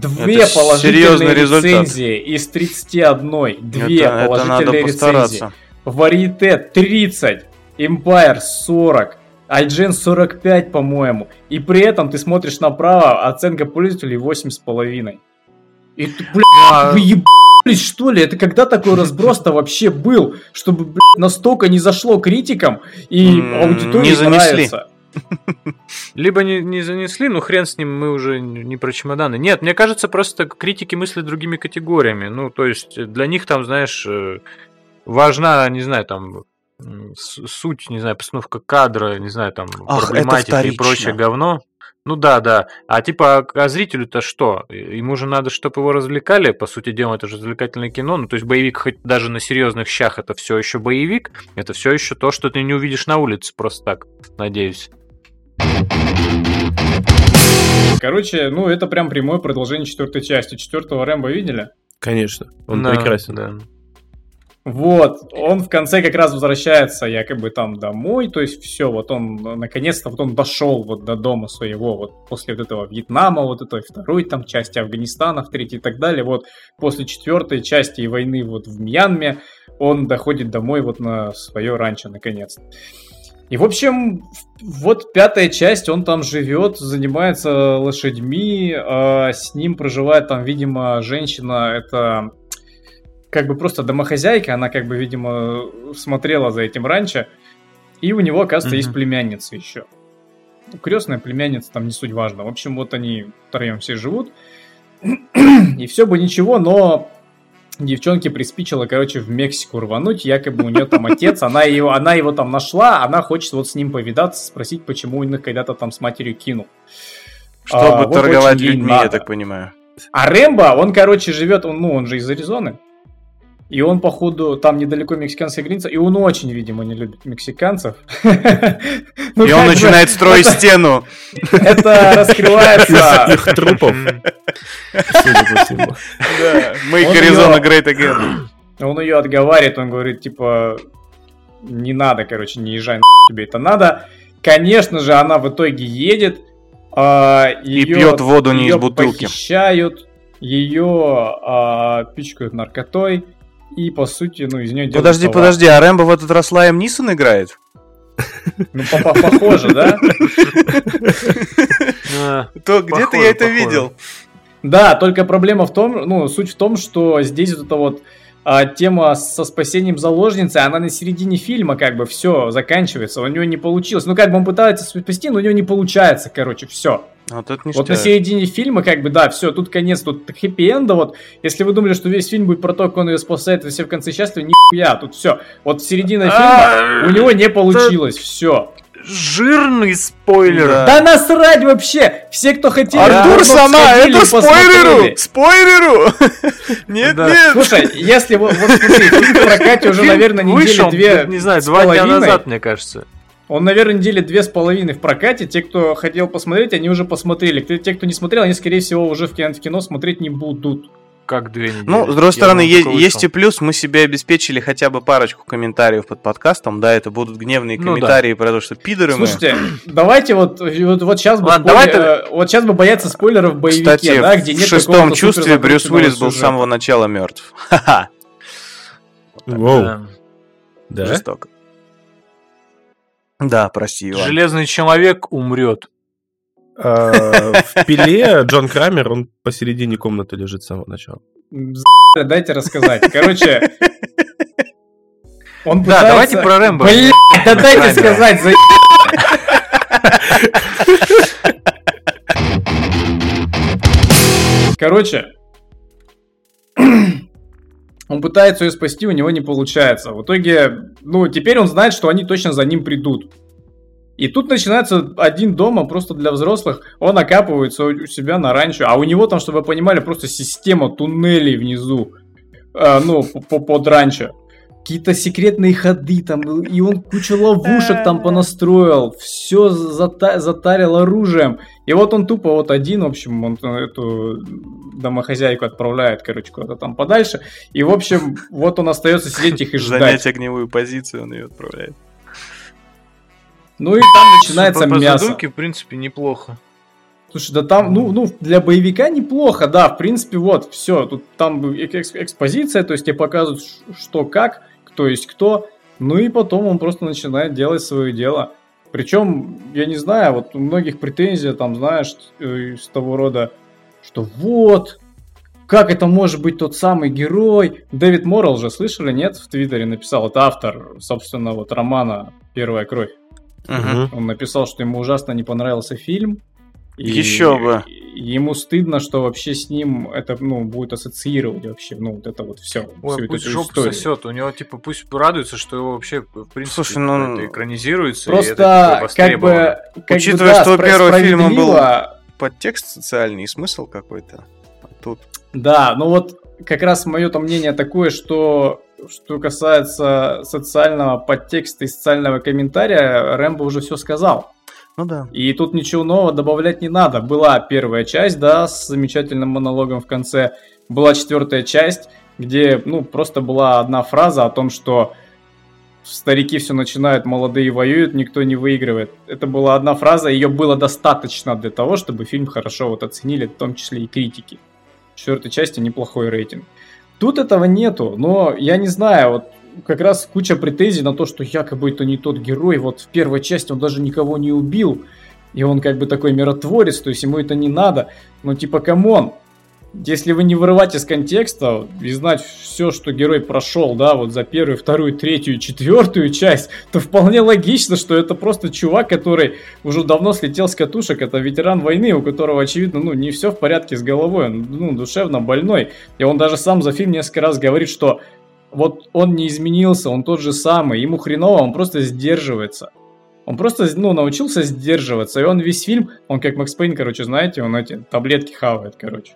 Две Это положительные результат. рецензии из 31. Две это, это положительные надо рецензии. Варите 30, Empire 40, IGN 45, по-моему. И при этом ты смотришь направо, оценка пользователей 8,5. И ты, блядь, А, вы ебались, что ли? Это когда такой разброс-то вообще был, чтобы, блядь, настолько не зашло критикам и аудитории не занесли. нравится? Либо не, не занесли, ну хрен с ним, мы уже не про чемоданы. Нет, мне кажется, просто критики мыслят другими категориями. Ну, то есть для них там, знаешь, э, важна, не знаю, там суть, не знаю, постановка кадра, не знаю, там Ах, проблематика и прочее говно. Ну да, да. А типа, а- а зрителю-то что? Ему же надо, чтобы его развлекали. По сути дела, это же развлекательное кино. Ну, то есть боевик хоть даже на серьезных щах это все еще боевик. Это все еще то, что ты не увидишь на улице просто так, надеюсь. Короче, ну это прям прямое продолжение четвертой части. Четвертого Рэмбо видели? Конечно, он Да, прекрасен. Да. Вот, он в конце как раз возвращается якобы там домой, то есть все, вот он наконец-то вот он дошел вот до дома своего, вот после вот этого Вьетнама, вот этой второй там части Афганистана, в третьей и так далее, вот после четвертой части войны вот в Мьянме он доходит домой вот на свое ранчо наконец. И, в общем, вот пятая часть, он там живет, занимается лошадьми, а с ним проживает там, видимо, женщина, это как бы просто домохозяйка, она как бы, видимо, смотрела за этим раньше, и у него, оказывается, есть Мгм. племянница еще. Крестная племянница, там не суть важно. В общем, вот они втроем все живут, и все бы ничего, но девчонке приспичило, короче, в Мексику рвануть, якобы у нее там отец, она его, она его там нашла, она хочет вот с ним повидаться, спросить, почему он их когда-то там с матерью кинул. Чтобы А, вот торговать людьми, я так понимаю. А Рэмбо, он, короче, живет, он, ну, он же из Аризоны. И он, походу, там недалеко мексиканская граница, и он очень, видимо, не любит мексиканцев. Ну, И он начинает строить стену. Это раскрывается... Их трупов, судя по всему. Да. Make Он Arizona её- great again. Он ее отговаривает, он говорит, типа, не надо, короче, не езжай, на тебе это надо. Конечно же, она в итоге едет, а, И пьет воду не из бутылки. похищают, ее а, пичкают наркотой, и, по сути, ну, из нее делают Подожди, товар. подожди, а Рэмбо в этот раз Лайм Нисон играет? Ну, по- по- похоже, да? А, То где-то я это видел. Да, только проблема в том, ну, суть в том, что здесь вот эта вот а, тема со спасением заложницы, она на середине фильма как бы все заканчивается, у него не получилось. Ну, как бы он пытается спасти, но у него не получается, короче, все. Вот это Вот на середине фильма, как бы, да, все, тут конец, тут хэппи-энда, вот, если вы думали, что весь фильм будет про то, как он ее спасает, и все в конце счастливы, нихуя, тут все. Вот середина фильма у него не получилось, все. Жирный спойлер. Да. Да насрать вообще! Все, кто хотели... Артур давно сама, это спойлеру! Спойлеру! Нет, Да. нет! Слушай, если вот, вот смотри, фильм в прокате уже, наверное, недели вышел, две не знаю, два дня половиной. назад, мне кажется. Он, наверное, недели две с половиной в прокате. Те, кто хотел посмотреть, они уже посмотрели. Те, те, кто не смотрел, они, скорее всего, уже в кино смотреть не будут. Как две недели. Ну, с другой Я стороны, думал, есть, и плюс, мы себе обеспечили хотя бы парочку комментариев под подкастом, да, это будут гневные Ну да. комментарии про то, что пидоры мы. Слушайте, давайте вот, вот, вот сейчас бы Ладно, спойлер- давай э, вот сейчас бы бояться спойлеров в боевике, Кстати, да, где в нет шестом какого-то чувстве Брюс Уиллис был с самого начала мертв. Ха-ха, Воу, Да. да? жестоко. Да, прости, Иван. Железный человек умрет. А, В пиле Джон Крамер, он посередине комнаты лежит с самого начала. За***, Дайте рассказать. Короче, он Да, пытается- давайте про Рэмбо. Блин, да дайте сказать, за... Короче, он пытается ее спасти, у него не получается. В итоге, ну, теперь он знает, что они точно за ним придут. И тут начинается один дома просто для взрослых. Он окапывается у себя на ранчо, а у него там, чтобы вы понимали, просто система туннелей внизу. А, ну, по- по- под ранчо. Какие-то секретные ходы там, и он кучу ловушек там понастроил, все затарил оружием. И вот он тупо вот один, в общем, он эту домохозяйку отправляет, короче, куда-то там подальше. И, в общем, вот он остается сидеть их и ждать. Занять огневую позицию, он ее отправляет. Ну и там начинается по, по мясо. задумке, в принципе, неплохо. Слушай, да там, ну, ну, для боевика неплохо, да, в принципе, вот, все, тут там экс- экспозиция, то есть тебе показывают, что как, кто есть кто, ну и потом он просто начинает делать свое дело. Причем, я не знаю, вот у многих претензий, там, знаешь, э, из того рода, что вот, как это может быть тот самый герой? Дэвид Моррелл же, слышали, нет, в Твиттере написал, это автор, собственно, вот романа «Первая кровь». Мгм. Он написал, что ему ужасно не понравился фильм. и Еще бы. Ему стыдно, что вообще с ним это, ну, будет ассоциировать вообще, ну, вот это вот все. Ой, пусть жопу сосет. У него, типа, пусть радуется, что его вообще, в принципе, Слушай, ну, это экранизируется. и Просто, это, типа, как бы... Как Учитывая, бы, да, что у первого фильма был- Подтекст социальный и смысл какой-то. А Тут Да, ну вот как раз мое то мнение такое, что что касается социального подтекста и социального комментария, Рэмбо уже все сказал. Ну да. И тут ничего нового добавлять не надо. Была первая часть, да, с замечательным монологом в конце. Была четвертая часть, где, ну, просто была одна фраза о том, что старики все начинают, молодые воюют, никто не выигрывает. Это была одна фраза, ее было достаточно для того, чтобы фильм хорошо вот оценили, в том числе и критики. В четвертой части неплохой рейтинг. Тут этого нету, но я не знаю, вот как раз куча претензий на то, что якобы это не тот герой. Вот в первой части он даже никого не убил. И он как бы такой миротворец, то есть ему это не надо. Ну типа, come on, если вы не вырывать из контекста и знать все, что герой прошел, да, вот за первую, вторую, третью, четвертую часть, то вполне логично, что это просто чувак, который уже давно слетел с катушек, это ветеран войны, у которого, очевидно, ну, не все в порядке с головой, он, ну, душевно больной. И он даже сам за фильм несколько раз говорит, что вот он не изменился, он тот же самый, ему хреново, он просто сдерживается. Он просто, ну, научился сдерживаться, и он весь фильм, он как Макс Пейн, короче, знаете, он эти таблетки хавает, короче.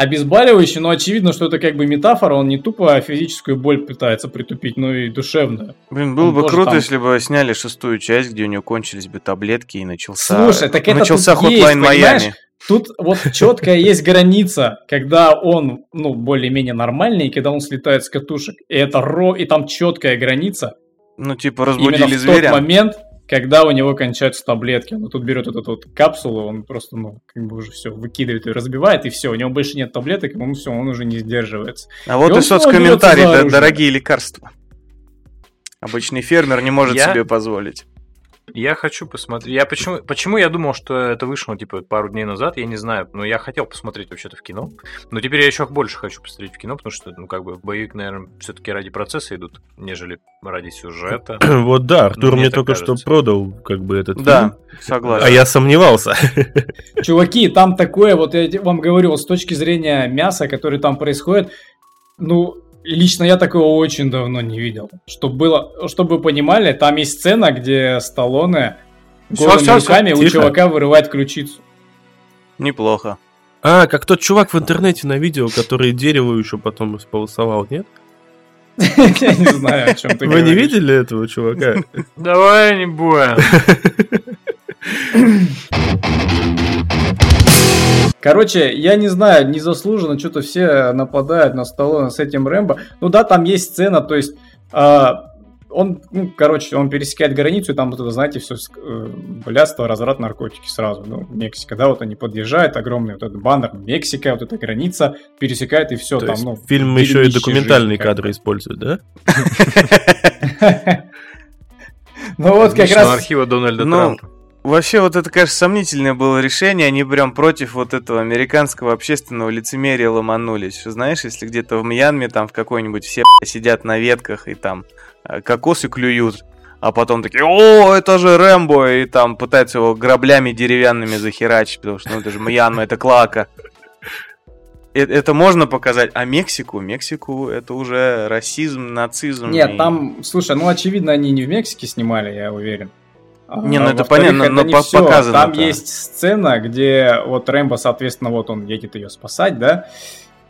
Обезболивающий, но очевидно, что это как бы метафора, он не тупо физическую боль пытается притупить, но и душевную. Блин, было Он бы круто, там- если бы сняли шестую часть, где у него кончились бы таблетки и начался... Слушай, так это начался тут есть? Miami. Тут вот четкая есть граница, когда он, ну, более-менее нормальный, и когда он слетает с катушек. И это ро, и там четкая граница. Ну, типа, разбудили в зверя. тот момент, когда у него кончаются таблетки. Он тут берет эту вот капсулу, он просто, ну, как бы уже все выкидывает и разбивает, и все, у него больше нет таблеток, и он все, он уже не сдерживается. А вот И и он снова соцкомментарий, дорогие лекарства. Обычный фермер не может Я- себе позволить. Я хочу посмотреть. Я почему, почему я думал, что это вышло типа пару дней назад, я не знаю. Но я хотел посмотреть вообще-то в кино. Но теперь я еще больше хочу посмотреть в кино, потому что, ну, как бы, в боевик, наверное, все-таки ради процесса идут, нежели ради сюжета. Вот да, Артур Мне мне только что кажется. продал как бы этот Да, фильм, согласен. а я сомневался. Чуваки, там такое, вот я вам говорю, вот с точки зрения мяса, которое там происходит, ну, лично я такого очень давно не видел. Чтобы было, чтобы вы понимали, там есть сцена, где Сталлоне голыми всё, всё, руками у тихо. чувака вырывает ключицу. Неплохо. А, как тот чувак в интернете на видео, который дерево еще потом исполосовал, нет? Я не знаю, о чем ты Вы не говоришь. видели этого чувака? Давай не будем. Короче, я не знаю, незаслуженно что-то все нападают на Сталлоне с этим Рэмбо. Ну да, там есть сцена, то есть а, он, ну, короче, он пересекает границу, и там вот это, знаете, все блядство, разврат, наркотики сразу. Ну, Мексика, да, вот они подъезжают, огромный вот этот баннер, Мексика, вот эта граница, пересекает, и все То там, есть ну... фильм еще и документальные жизни, как кадры использует, да? Ну вот как раз... архива Дональда Ну, Трампа. Вообще, вот это, конечно, сомнительное было решение. Они прям против вот этого американского общественного лицемерия ломанулись. Знаешь, если где-то в Мьянме, там в какой-нибудь все сидят на ветках и там э, кокосы клюют, а потом такие, о, это же Рэмбо, и там пытаются его граблями деревянными захерачить, потому что, ну, это же Мьянма, это Клака. Э- Это можно показать, а Мексику, Мексику это уже расизм, нацизм. Нет, и- там, слушай, ну очевидно, они не в Мексике снимали, я уверен. Не, ну это понятно, это но не по- всё. показано Там это. есть сцена, где вот Рэмбо, соответственно, вот он едет ее спасать, да,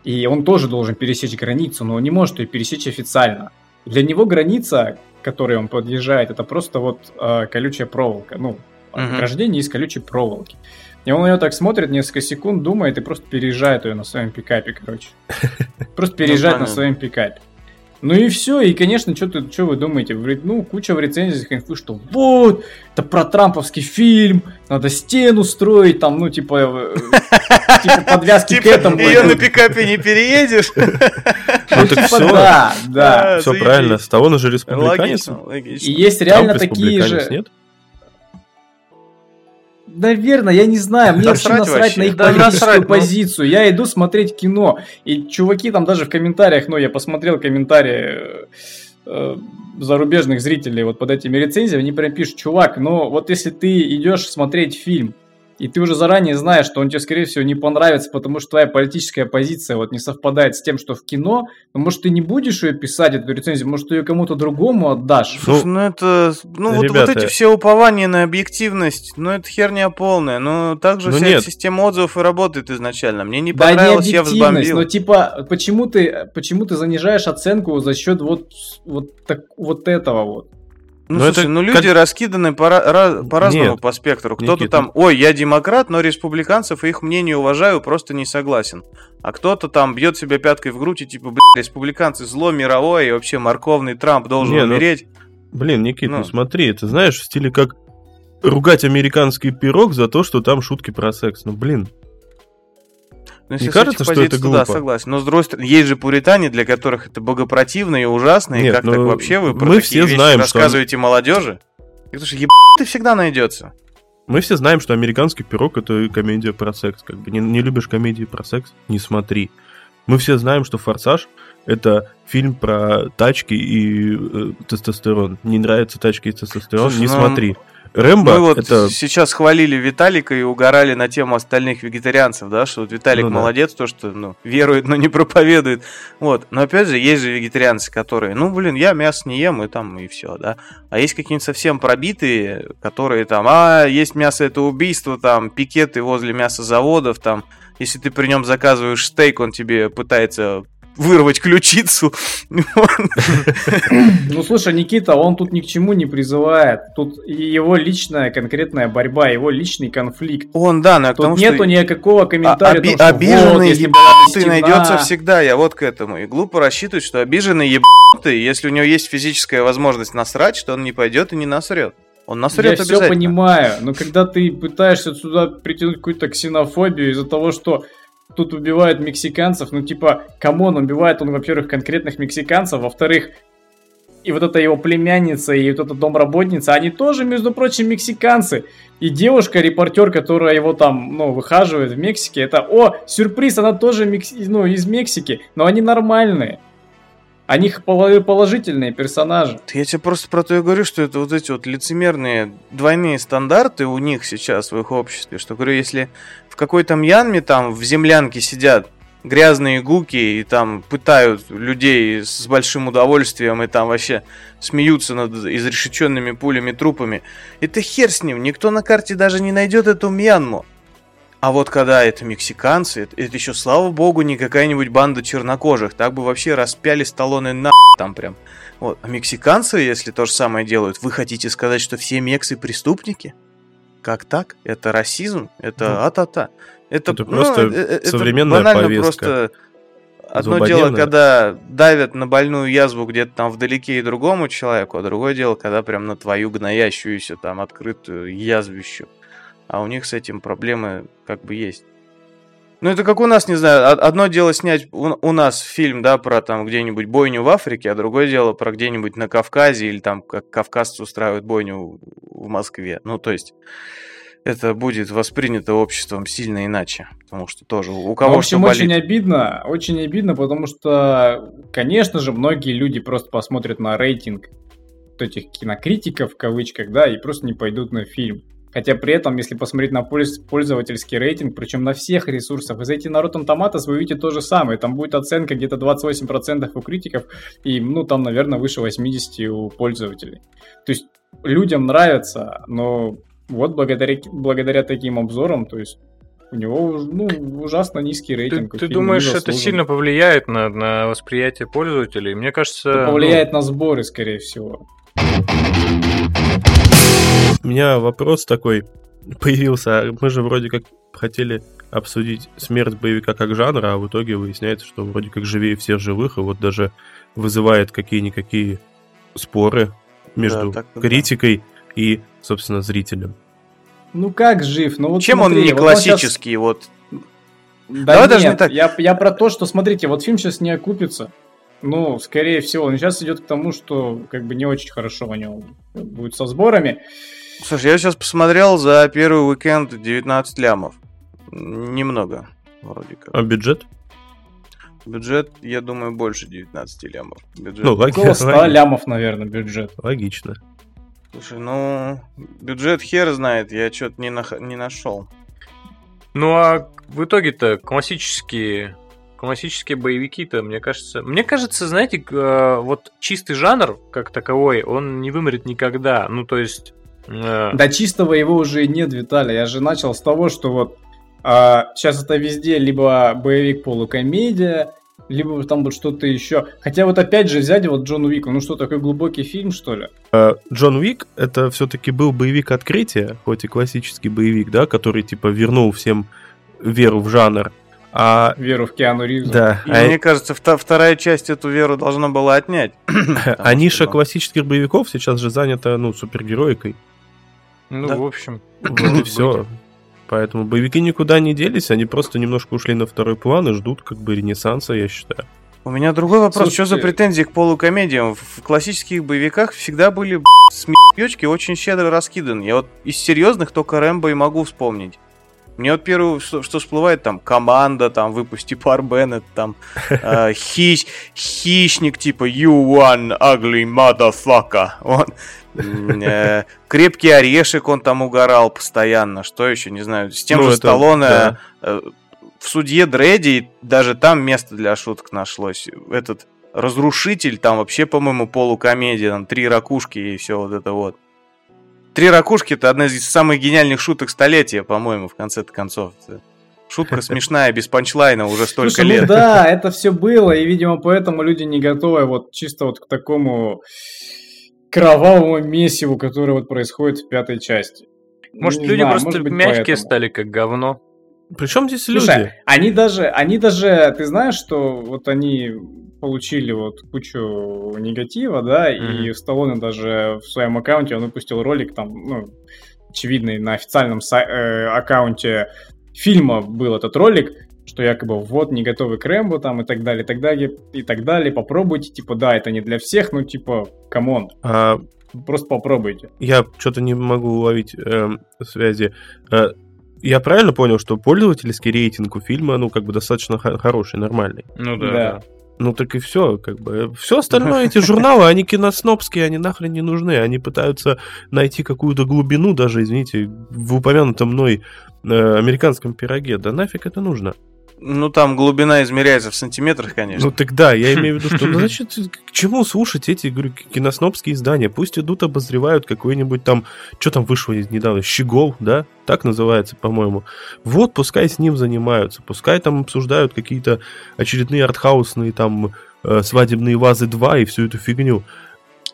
и он тоже должен пересечь границу, но он не может ее пересечь официально. Для него граница, к которой он подъезжает, это просто вот э, колючая проволока, ну, ограждение из колючей проволоки. И он ее так смотрит, несколько секунд думает и просто переезжает ее на своем пикапе, короче. Просто переезжает на понятно. своем пикапе. Ну и все, и, конечно, что что вы думаете? Ну, куча в рецензиях инфы, что вот, это про трамповский фильм, надо стену строить, там, ну, типа, э, типа подвязки к типа, этому. Ее на пикапе не переедешь? Ну, так все, типа, да, да. Все правильно, с того он уже республиканец. И есть реально такие же... Наверное, я не знаю. Мне вообще насрать вообще. на их да, политическую насрать, ну. позицию. Ну... Я иду смотреть кино. И чуваки там даже в комментариях, ну, я посмотрел комментарии э, зарубежных зрителей вот под этими рецензиями, они прям пишут, чувак, ну вот если ты идешь смотреть фильм, и ты уже заранее знаешь, что он тебе, скорее всего, не понравится, потому что твоя политическая позиция вот не совпадает с тем, что в кино, но, может, ты не будешь ее писать, эту рецензию, может, ты ее кому-то другому отдашь. Слушай, ну, ну это, ну, ребята... вот, вот эти все упования на объективность, ну, это херня полная, ну, так же ну, вся нет. система отзывов и работает изначально. Мне не понравилось, да не я взбомбил. но, типа, почему ты, почему ты занижаешь оценку за счет вот, вот, так, вот этого вот? Ну, но слушай, это ну люди как... раскиданы по- ra- по-разному по спектру. Кто-то там, ой, я демократ, но республиканцев и их мнение уважаю, просто не согласен. А кто-то там бьет себя пяткой в грудь и типа, блин, республиканцы зло мировое, и вообще морковный Трамп должен не, ну, умереть. Ну, блин, Никит, ну. ну смотри, это знаешь, в стиле как ругать американский пирог за то, что там шутки про секс. Ну, блин, ну, если не кажется, что это глупо? Да, согласен. Но с другой стороны, есть же пуритане, для которых это богопротивно и ужасно. Нет, и как так ну, вообще вы про мы такие все вещи знаем, рассказываете что... молодежи? Потому что еб... ты всегда найдется. Мы все знаем, что американский пирог это комедия про секс. Как бы не, не любишь комедии про секс, не смотри. Мы все знаем, что Форсаж это фильм про тачки и э, тестостерон. Не нравятся тачки и тестостерон, Слушай, не ну, смотри. Рэмбо Мы вот это... сейчас хвалили Виталика и угорали на тему остальных вегетарианцев, да, что вот Виталик ну, молодец, да. то, что ну, верует, но не проповедует. Вот. Но опять же, есть же вегетарианцы, которые, ну, блин, я мясо не ем, и там, и все, да. А есть какие-нибудь совсем пробитые, которые там, а, есть мясо, это убийство, там, пикеты возле мясозаводов, там, если ты при нем заказываешь стейк, он тебе пытается вырвать ключицу. Ну, слушай, Никита, он тут ни к чему не призывает. Тут его личная конкретная борьба, его личный конфликт. Он, да, но Тут нету никакого комментария. Оби- обиженный ебанутый найдется всегда, я вот к этому. И глупо рассчитывать, что обиженный ебанутый, если у него есть физическая возможность насрать, что он не пойдет и не насрет. Он насрет Я все понимаю, но когда ты пытаешься сюда притянуть какую-то ксенофобию из-за того, что тут убивают мексиканцев, ну типа, come on, убивает он, во-первых, конкретных мексиканцев, во-вторых, и вот эта его племянница, и вот эта домработница, они тоже, между прочим, мексиканцы. И девушка, репортер, которая его там, ну, выхаживает в Мексике, это, о, сюрприз, она тоже мекс... ну, из Мексики, но они нормальные. Они положительные персонажи. Я тебе просто про то и говорю, что это вот эти вот лицемерные двойные стандарты у них сейчас в их обществе. Что, говорю, если в какой-то Мьянме там в землянке сидят грязные гуки и там пытают людей с большим удовольствием и там вообще смеются над изрешеченными пулями трупами. Это хер с ним, никто на карте даже не найдет эту Мьянму. А вот когда это мексиканцы, это, это еще, слава богу, не какая-нибудь банда чернокожих. Так бы вообще распяли Сталлоне на там прям. Вот. А мексиканцы, если то же самое делают, вы хотите сказать, что все мексы преступники? Как так? Это расизм? Это ну, а-та-та. Это, это ну, просто ну, это современная банально повестка. просто Одно дело, когда давят на больную язву где-то там вдалеке и другому человеку, а другое дело, когда прям на твою гноящуюся там открытую язвищу а у них с этим проблемы как бы есть. Ну, это как у нас, не знаю, одно дело снять у, у нас фильм, да, про там где-нибудь бойню в Африке, а другое дело про где-нибудь на Кавказе или там как кавказцы устраивают бойню в Москве. Ну, то есть это будет воспринято обществом сильно иначе, потому что тоже у кого ну, в общем, болит. очень обидно, очень обидно, потому что, конечно же, многие люди просто посмотрят на рейтинг этих кинокритиков в кавычках, да, и просто не пойдут на фильм. Хотя при этом, если посмотреть на пользовательский рейтинг, причем на всех ресурсах, вы зайдете на Rotten Tomatoes, вы увидите то же самое. Там будет оценка где-то 28% у критиков, и, ну, там, наверное, выше 80% у пользователей. То есть людям нравится, но вот благодаря, благодаря таким обзорам, то есть у него ну, ужасно низкий рейтинг. Ты, ты думаешь, это сильно повлияет на, на восприятие пользователей? Мне кажется... Это повлияет ну... на сборы, скорее всего. У меня вопрос такой появился. Мы же вроде как хотели обсудить смерть боевика как жанра, а в итоге выясняется, что вроде как живее всех живых, и вот даже вызывает какие-никакие споры между да. критикой и, собственно, зрителем. Ну как жив? Ну вот Чем он смотри, не вот он щас- классический, вот. Да Давай нет, даже не так. Я, я про то, что, смотрите, вот фильм сейчас не окупится. Ну, скорее всего, он сейчас идет к тому, что как бы не очень хорошо у него будет со сборами. Слушай, я сейчас посмотрел за первый уикенд 19 лямов. Немного, вроде как. А бюджет? Бюджет, я думаю, больше 19 лямов. Бюджет. Ну, логи- Около 100 логи- лямов, наверное, бюджет. логично. Слушай, ну, бюджет хер знает, я что-то не, нах- не нашел. Ну а в итоге-то классические классические боевики-то, мне кажется... Мне кажется, знаете, э, вот чистый жанр, как таковой, он не вымрет никогда. Ну, то есть... э, Да чистого его уже и нет, Виталий. Я же начал с того, что вот сейчас это везде либо боевик полукомедия, либо там вот что-то еще. Хотя вот опять же взять вот Джон Уик, ну что, такой глубокий фильм, что ли? А, Джон Уик это все-таки был боевик открытия, хоть и классический боевик, да, который типа вернул всем веру в жанр. А Веру в Киану Ривза. да, И а- мне кажется, вта- вторая часть эту веру должна была отнять. а ниша классических боевиков сейчас же занята, ну, супергероикой. Ну, да. в общем... Вот и все. Поэтому боевики никуда не делись, они просто немножко ушли на второй план и ждут как бы ренессанса, я считаю. У меня другой вопрос. Что за Слушайте- претензии к полукомедиям? В классических боевиках всегда были смеечки очень щедро раскиданы. Я вот из серьезных только Рэмбо и могу вспомнить. Мне вот первое, что, что всплывает, там, команда, там, выпусти пар Беннет, там, э, хищ, хищник, типа, you one ugly motherfucker. Он, крепкий орешек он там угорал постоянно. Что еще, не знаю, с тем Ну, же Сталлоне э, в судье Дредди даже там место для шуток нашлось. Этот разрушитель, там вообще, по-моему, полукомедия, там три ракушки и все вот это вот. Три ракушки это одна из самых гениальных шуток столетия, по-моему, в конце-то концов. Шутка смешная, без панчлайна уже столько Слушай, ну лет. да, это все было, и, видимо, поэтому люди не готовы вот чисто вот к такому кровавому месиву, которое вот происходит в пятой части. Может, Не люди знаю, просто может быть, мягкие поэтому. стали, как говно. Причем здесь люди? Слушай, они даже, они даже, ты знаешь, что вот они получили вот кучу негатива, да, и Мгм. Сталлоне даже в своем аккаунте он выпустил ролик там, ну, очевидный на официальном сай- э, аккаунте фильма был этот ролик, что якобы вот не готовы к Рэмбо там и так далее, и так далее, и так далее, попробуйте, типа, да, это не для всех, ну, типа, come on, А, просто попробуйте. я что-то не могу уловить эм, связи. Э, я правильно понял, что пользовательский рейтинг у фильма, ну, как бы достаточно хо- хороший, нормальный? Ну Да. да. да. Ну так и все, как бы. Все остальное, эти журналы, они киноснобские, они нахрен не нужны. Они пытаются найти какую-то глубину, даже, извините, в упомянутом мной э, американском пироге. Да нафиг это нужно? Ну, там глубина измеряется в сантиметрах, конечно. Ну так да, я имею в виду, что ну, значит, к чему слушать эти, говорю, киноснобские издания? Пусть идут, обозревают какой-нибудь там, что там вышло недавно, Щегол, да? Так называется, по-моему. Вот, пускай с ним занимаются, пускай там обсуждают какие-то очередные артхаусные там э, свадебные вазы 2 и всю эту фигню.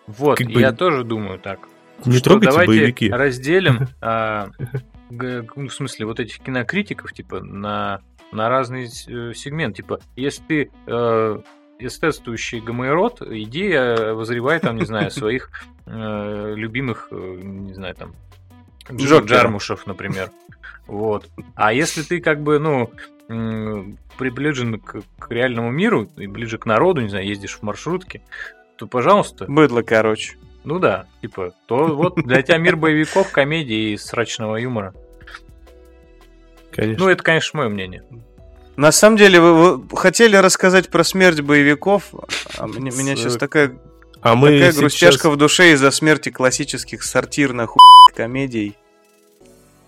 Вот, Как бы- я тоже думаю так. Не что трогайте давайте боевики. разделим, а, г- ну, в смысле, вот этих кинокритиков, типа, на, на разный э, сегмент. Типа, если ты э, эстетствующий гомоэрот, иди э, возревай там, не знаю, своих э, любимых, э, не знаю, там, Джо. Джармушев, например. Вот. А если ты как бы, ну, приближен к, к реальному миру и ближе к народу, не знаю, ездишь в маршрутке, то, пожалуйста, Быдло, короче. ну да, типа, то вот для тебя мир боевиков, комедии и срачного юмора. Конечно. Ну, это, конечно, мое мнение. На самом деле, вы, вы хотели рассказать про смерть боевиков, а мне- меня сейчас такая, а мы такая сейчас- грустяшка в душе из-за смерти классических сортирных комедий.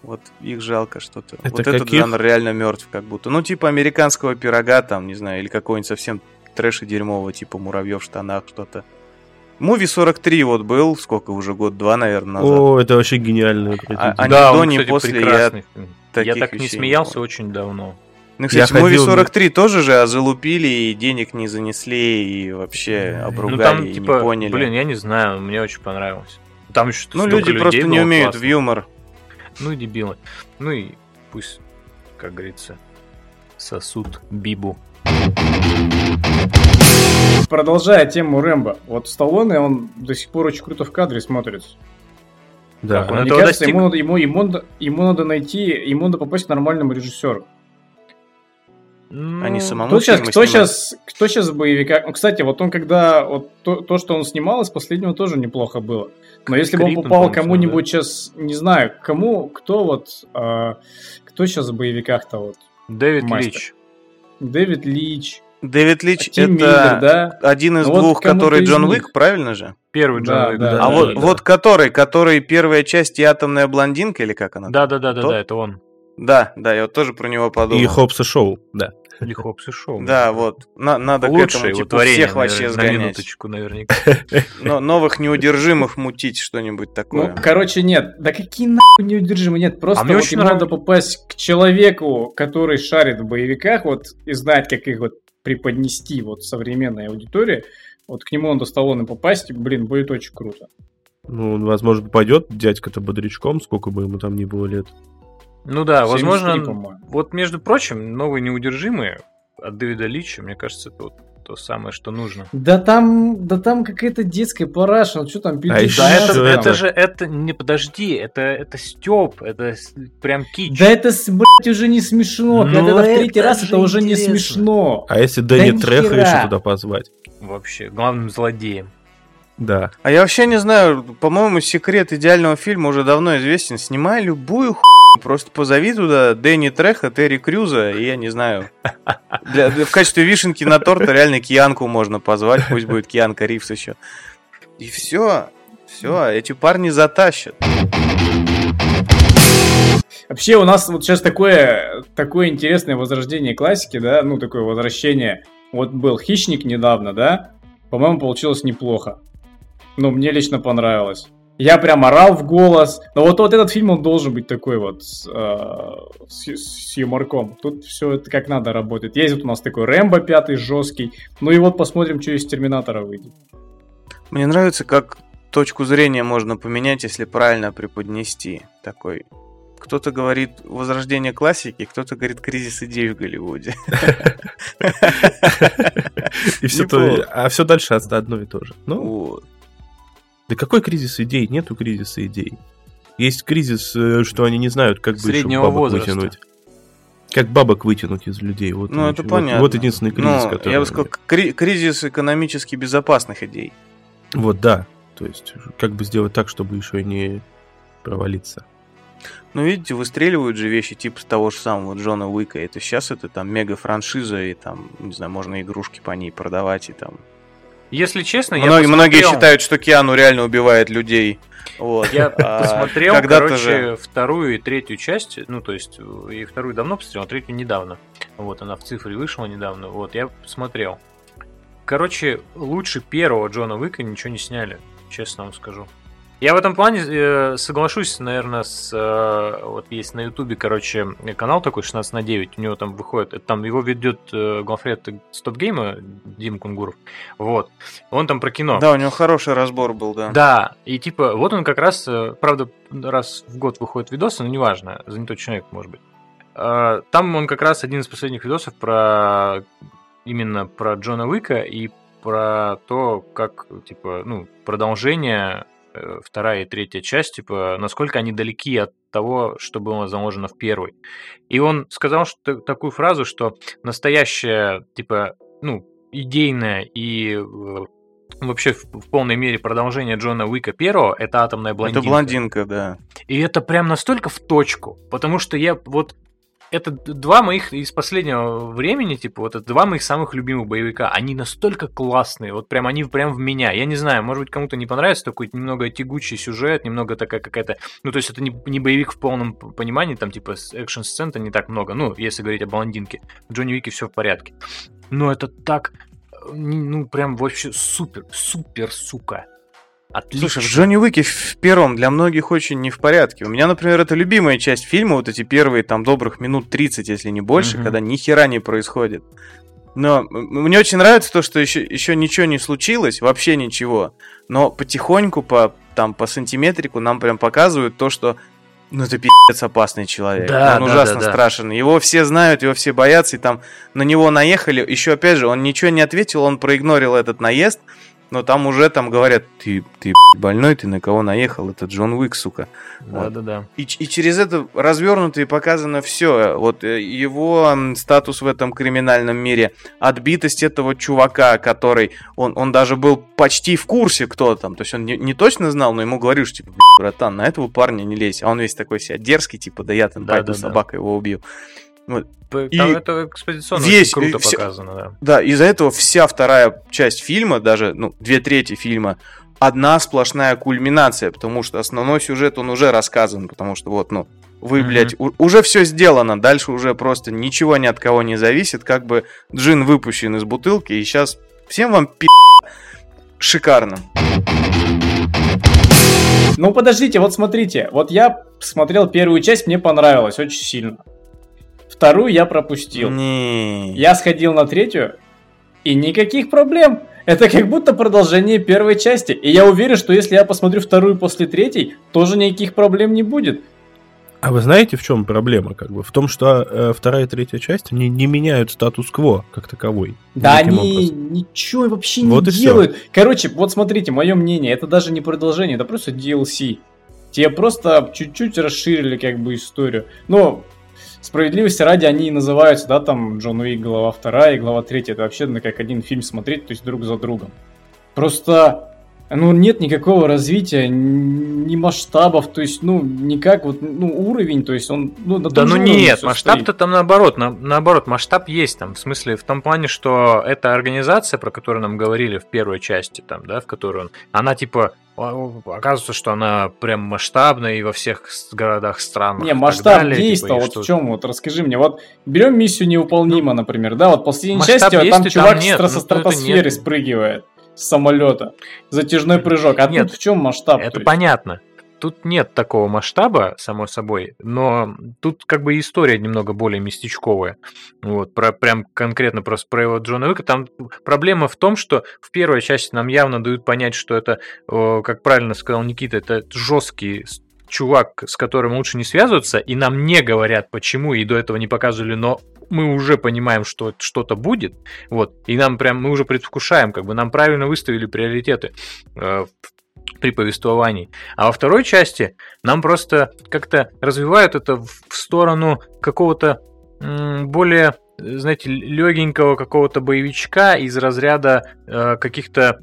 Вот их жалко что-то. Это вот этот каких? жанр реально мертв как будто. Ну, типа американского пирога там, не знаю, или какого-нибудь совсем трэша дерьмового, типа муравьев в штанах, что-то. Муви 43 вот был, сколько уже, год-два, наверное, назад. О, это вообще гениальное А- а- ни да, до, он, ни кстати, после прекрасный фильм. Я таких так не не смеялся помню. очень давно. Ну, кстати, Я Муви ходил на- 43 тоже же залупили, и денег не занесли, и вообще обругали, ну, там, и типа, не поняли. блин, я не знаю, мне очень понравилось. Там еще ну, люди людей просто не умеют классных. в юмор. Ну и дебилы. Ну и пусть. как говорится, сосут Бибу. Продолжая тему Рэмбо, вот Сталлоне, он до сих пор очень круто в кадре смотрится. Да. Так, он Мне этого кажется, достиг. ему, надо- ему, ему, надо- ему надо найти, ему надо попасть к нормальному режиссеру. Ну, Они самому Кто сейчас, кто сейчас, кто сейчас в боевиках? Ну, Кстати, вот он когда, вот то, то, что он снимал, из последнего тоже неплохо было. Но если бы он попал кому-нибудь сейчас, не знаю, кому, кто вот, а, кто сейчас в боевиках-то вот? Дэвид мастер. Лич. Дэвид Лич, Дэвид Лич Тим это Миллер, да? один из Ну вот двух, который Джон них. Уик, правильно же? Первый Джон Да, Уик, да, да. а да, вот, да. вот который, который первая часть и атомная блондинка, или как она? Да, да, да, да, да, это он. Да, да, я вот тоже про него подумал. И Хоббса Шоу, да. Или Хоббс и Шоу. Да, вот. На- надо к Лучшее этому его типа, творение, всех вообще на сгонять. минуточку наверняка. Но новых неудержимых мутить что-нибудь Ну, такое. короче, нет. Да какие нахуй неудержимые? Нет, просто А мне вот очень надо попасть к человеку, который шарит в боевиках, вот, и знать, как их вот преподнести вот современной аудитории. Вот к нему надо Сталлоне попасть, и, блин, будет очень круто. Ну, он, возможно, попадет дядька-то бодрячком, сколько бы ему там ни было лет. Ну да, 73, возможно, по-моему. вот между прочим, новые неудержимые от Дэвида Лича, мне кажется, это вот то самое, что нужно. Да там, да там какая-то детская параша, ну что там, А еще Да, PG-13 это, это же, это, не подожди, это, это Степ, это прям кич. Да это, блядь, уже не смешно. Когда Ну, это в третий раз, это уже не смешно. А если Дэнни Да Треха еще туда позвать? Вообще, главным злодеем. Да. А я вообще не знаю, по-моему, секрет идеального фильма уже давно известен. Снимай любую хуйню, просто позови туда Дэнни Треха, Терри Крюза, и я не знаю. Для- для- в качестве вишенки на торт реально Кианку можно позвать, пусть будет Кианка Ривз еще. И все, все, эти парни затащат. Вообще у нас вот сейчас такое, такое интересное возрождение классики, да, ну такое возвращение. Вот был Хищник недавно, да, по-моему, получилось неплохо. Ну, мне лично понравилось. Я прям орал в голос. Но вот, вот этот фильм, он должен быть такой вот с, э, с, с юморком. Тут все это как надо работает. Есть вот у нас такой Рэмбо пятый, жесткий. Ну и вот посмотрим, что из Терминатора выйдет. Мне нравится, как точку зрения можно поменять, если правильно преподнести такой. Кто-то говорит возрождение классики, кто-то говорит кризис идей в Голливуде. И все то, а все дальше одно и то же. Ну, Вот. Да какой кризис идей? Нету кризиса идей. Есть кризис, э, что они не знают, как бы еще бабок возраста. вытянуть. Как бабок вытянуть из людей. Вот, Ну, это очень- понятно. Вот, вот единственный кризис, Ну, который... Я бы сказал, кри- кризис экономически безопасных идей. Вот, да. То есть, как бы сделать так, чтобы еще не провалиться. Ну, видите, выстреливают же вещи типа того же самого Джона Уика. Это сейчас это там мега-франшиза, и там, не знаю, можно игрушки по ней продавать, и там... Если честно, я Многие, считают, что Киану реально убивает людей. Вот. Я А посмотрел, короче, же- вторую и третью часть, ну, то есть, э, и вторую давно посмотрел, а третью недавно. Вот, она в цифре вышла недавно, вот, я посмотрел. Короче, лучше первого Джона Уика ничего не сняли, честно вам скажу. Я в этом плане э, соглашусь, наверное, с... э, вот есть на Ютубе, короче, канал такой 16 на 9, у него там выходит, там его ведет э, главред Стопгейма Дима Кунгуров, вот. Он там про кино. Да, у него хороший разбор был, да. Да, и типа, вот он как раз, э, правда, раз в год выходит видосы, но неважно, занятой человек, может быть. Э, Там он как раз один из последних видосов про именно про Джона Уика и про то, как, типа, ну, продолжение, вторая и третья часть, типа, насколько они далеки от того, что было заложено в первой. И он сказал что, такую фразу, что настоящая, типа, ну, идейная и э, вообще в, в полной мере продолжение Джона Уика первого это атомная блондинка. Это блондинка, да. И это прям настолько в точку, потому что я вот это два моих из последнего времени, типа, вот это два моих самых любимых боевика. Они настолько классные, вот прям они прям в меня. Я не знаю, может быть, кому-то не понравится такой немного тягучий сюжет, немного такая какая-то... Ну, то есть это не, не боевик в полном понимании, там, типа, экшн-сцен-то не так много. Ну, если говорить о блондинке. В Джонни Уике все в порядке. Но это так... э, Ну, прям вообще супер, супер, сука. Отлично. Слушай, в Джонни Уике в первом для многих очень не в порядке. У меня, например, это любимая часть фильма, вот эти первые там добрых минут 30, если не больше, Мгм. когда ни хера не происходит. Но мне очень нравится то, что еще, еще ничего не случилось, вообще ничего. Но потихоньку, по, там, по сантиметрику нам прям показывают то, что Ну, это пи***ц опасный человек. Да, он да, ужасно да, да. страшен. Его все знают, его все боятся, и там на него наехали. Еще, опять же, он ничего не ответил, он проигнорил этот наезд, но там уже там говорят, ты, ты больной, ты на кого наехал? Это Джон Уик, сука. Вот. Да-да-да. И, ч- и через это развернуто и показано все. Вот э, его статус в этом криминальном мире, отбитость этого чувака, который, он, он даже был почти в курсе, кто там. То есть он не, не точно знал, но ему говорили, что, типа, «Блин, братан, на этого парня не лезь. А он весь такой себя дерзкий, типа, да я там Да, пойду да, да. собакой его убью. И Там это экспозиционно весь- очень круто и всё- показано, да. Да, из-за этого вся вторая часть фильма, даже, ну, две трети фильма, одна сплошная кульминация, потому что основной сюжет, он уже рассказан, потому что вот, ну, вы, Мгм. блядь, у- уже все сделано, дальше уже просто ничего ни от кого не зависит, как бы джин выпущен из бутылки, и сейчас всем вам пи***. Шикарно. Ну подождите, вот смотрите, вот я смотрел первую часть, мне понравилось очень сильно. Вторую я пропустил. Не. Я сходил на третью, и никаких проблем. Это как будто продолжение первой части. И я уверен, что если я посмотрю вторую после третьей, тоже никаких проблем не будет. А вы знаете, в чем проблема? Как бы? В том, что э, вторая и третья часть не, не меняют статус-кво как таковой. Да они образом. ничего вообще Вот не делают. Короче, вот смотрите, мое мнение, это даже не продолжение, это просто DLC. Тебе просто чуть-чуть расширили как бы историю. Но справедливости ради они и называются, да, там Джон Уик глава вторая и глава третья. Это вообще ну, как один фильм смотреть, то есть друг за другом. Просто, ну, нет никакого развития, ни масштабов, то есть, ну, никак вот, ну, уровень, то есть он, ну, на Да ну нет, масштаб-то там наоборот, на- наоборот, масштаб есть там, в смысле, в том плане, что эта организация, про которую нам говорили в первой части, там, да, в которой он, она типа, оказывается, что она прям масштабная и во всех городах, странах. Не, масштаб далее, действия, типа, вот что- в чем, вот расскажи мне, вот берем миссию невыполнима, например, да, вот последней части, вот там действий там чувак нет, с ну, это стратосферы нет. спрыгивает с самолета, затяжной прыжок, а Нет, тут в чем масштаб? Это понятно. Тут нет такого масштаба, само собой, но тут как бы история немного более местечковая. Вот, про, прям конкретно про его Джона Уика. Там проблема в том, что в первой части нам явно дают понять, что это, как правильно сказал Никита, это жесткий чувак, с которым лучше не связываться, и нам не говорят почему, и до этого не показывали, но мы уже понимаем, что что-то будет, вот, и нам прям, мы уже предвкушаем, как бы нам правильно выставили приоритеты э, в- при повествовании. А во второй части нам просто как-то развивают это в сторону какого-то более, знаете, легенького какого-то боевичка из разряда э, каких-то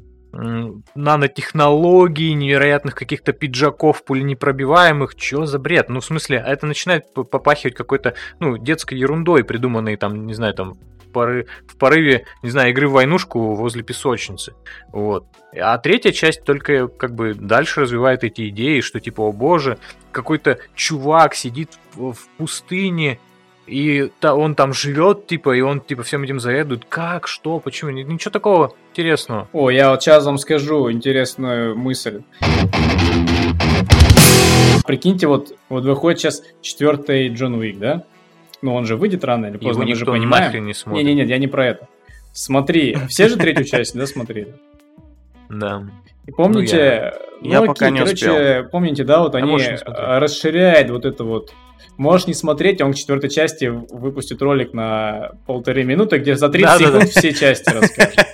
нанотехнологий, невероятных каких-то пиджаков пуленепробиваемых. Чё за бред? Ну, в смысле, это начинает попахивать какой-то, ну, детской ерундой, придуманной там, не знаю, там, поры- в порыве, не знаю, игры в войнушку возле песочницы. Вот. А третья часть только как бы дальше развивает эти идеи, что типа, о боже, какой-то чувак сидит в, в пустыне, и та- он там живет, типа, и он типа всем этим заведует. Как, что, почему? Ни- Ничего такого интересного. О, я вот сейчас вам скажу интересную мысль. Прикиньте, вот, вот выходит сейчас четвертый Джон Уик, да? Ну, он же выйдет рано или поздно, Его мы же понимаем. не смотрит. Не-не-не, я не про это. Смотри, все же третью часть, да, смотрели? Да. И помните, Ну, я ну, пока не короче, помните, да, вот А они не э, расширяют вот это вот. Можешь не смотреть, он к четвертой части выпустит ролик на полторы минуты, где за 30 Да-да-да. секунд все части расскажет.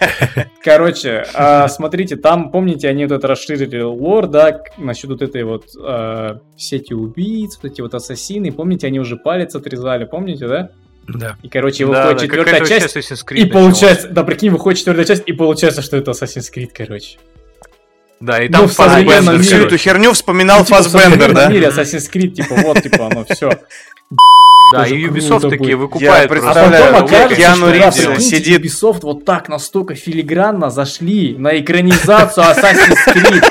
Короче, а, смотрите, там, помните, они вот это расширили лор, да, насчет вот этой вот а, сети убийц, вот эти вот ассасины, помните, они уже палец отрезали, помните, да? Да. И, короче, Да, выходит да, четвертая часть, и получается, да, прикинь, выходит четвертая часть, и получается, что это Assassin's Creed, короче. Да, и Ну, там в Фассбендер, мире Всю эту херню вспоминал Ну, типа, в Фасбендер, да? мире Assassin's Creed, типа, вот, типа, оно все. Да, и Ubisoft такие выкупают. Я просто. А представляю, потом окажется, Киану Ривз прикиньте, сидит- Ubisoft вот так настолько филигранно зашли на экранизацию Assassin's Creed.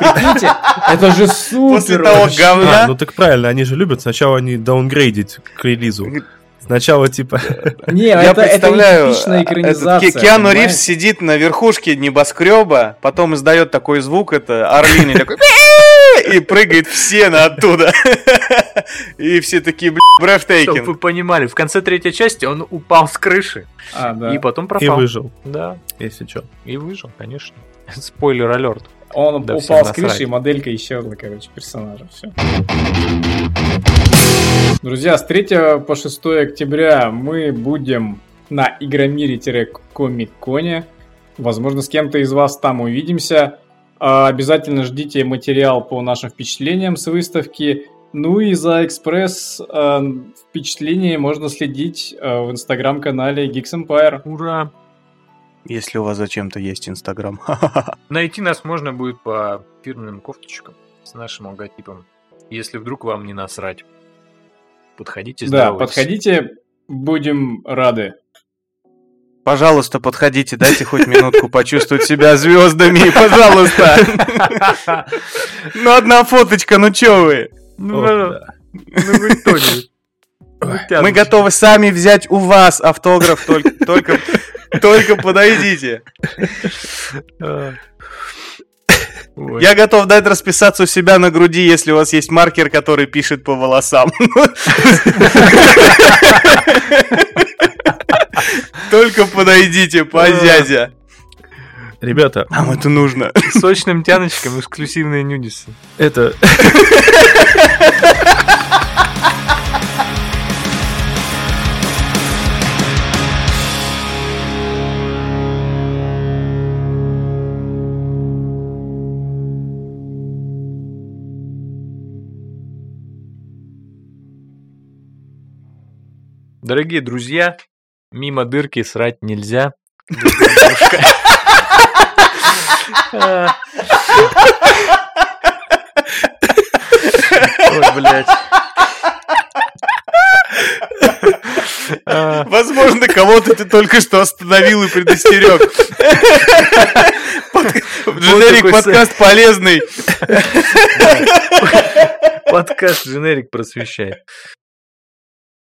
Прикиньте, это же супер После того говна. А, ну так правильно, они же любят сначала они даунгрейдить к релизу. Сначала типа... Не, Я это, это представляю, типичная этот экранизация. Ки- Киану понимаешь? Ривз сидит на верхушке небоскреба, потом издает такой звук, это орлин, и такой и прыгает в сено оттуда. И все такие, блин, Чтоб вы брефтейкинг. понимали, в конце третьей части он упал с крыши А, да. и потом И пропал. выжил, Да, если что. и выжил, конечно. Спойлер алерт. Он Да упал с крыши, насрать. и моделька исчезла, короче, персонажа. Все. Друзья, с 3 по 6 октября мы будем на Игромире-Комик-Коне. Возможно, с кем-то из вас там увидимся. А, Обязательно ждите материал по нашим впечатлениям с выставки. Ну и за экспресс э, впечатление можно следить э, в инстаграм-канале Geeks Empire. Ура! Если у вас зачем-то есть Инстаграм. Найти нас можно будет по фирменным кофточкам с нашим логотипом. Если вдруг вам не насрать. Подходите, Да, подходите, будем рады. Пожалуйста, подходите, дайте хоть минутку почувствовать себя звездами, пожалуйста. Ну, одна фоточка, ну чё вы? Ну, ну, вы кто-нибудь. Мы готовы сами взять у вас автограф, только, только, только подойдите. Ой. Я готов дать расписаться у себя на груди, если у вас есть маркер, который пишет по волосам. Только подойдите, позязя. Ребята, Нам это нужно. Сочным тяночкам эксклюзивные нюдисы. это... Дорогие друзья, мимо дырки срать нельзя. Ой, блядь. Возможно, кого-то ты только что остановил и предостерег. Дженерик подкаст полезный. Подкаст «Дженерик» просвещает.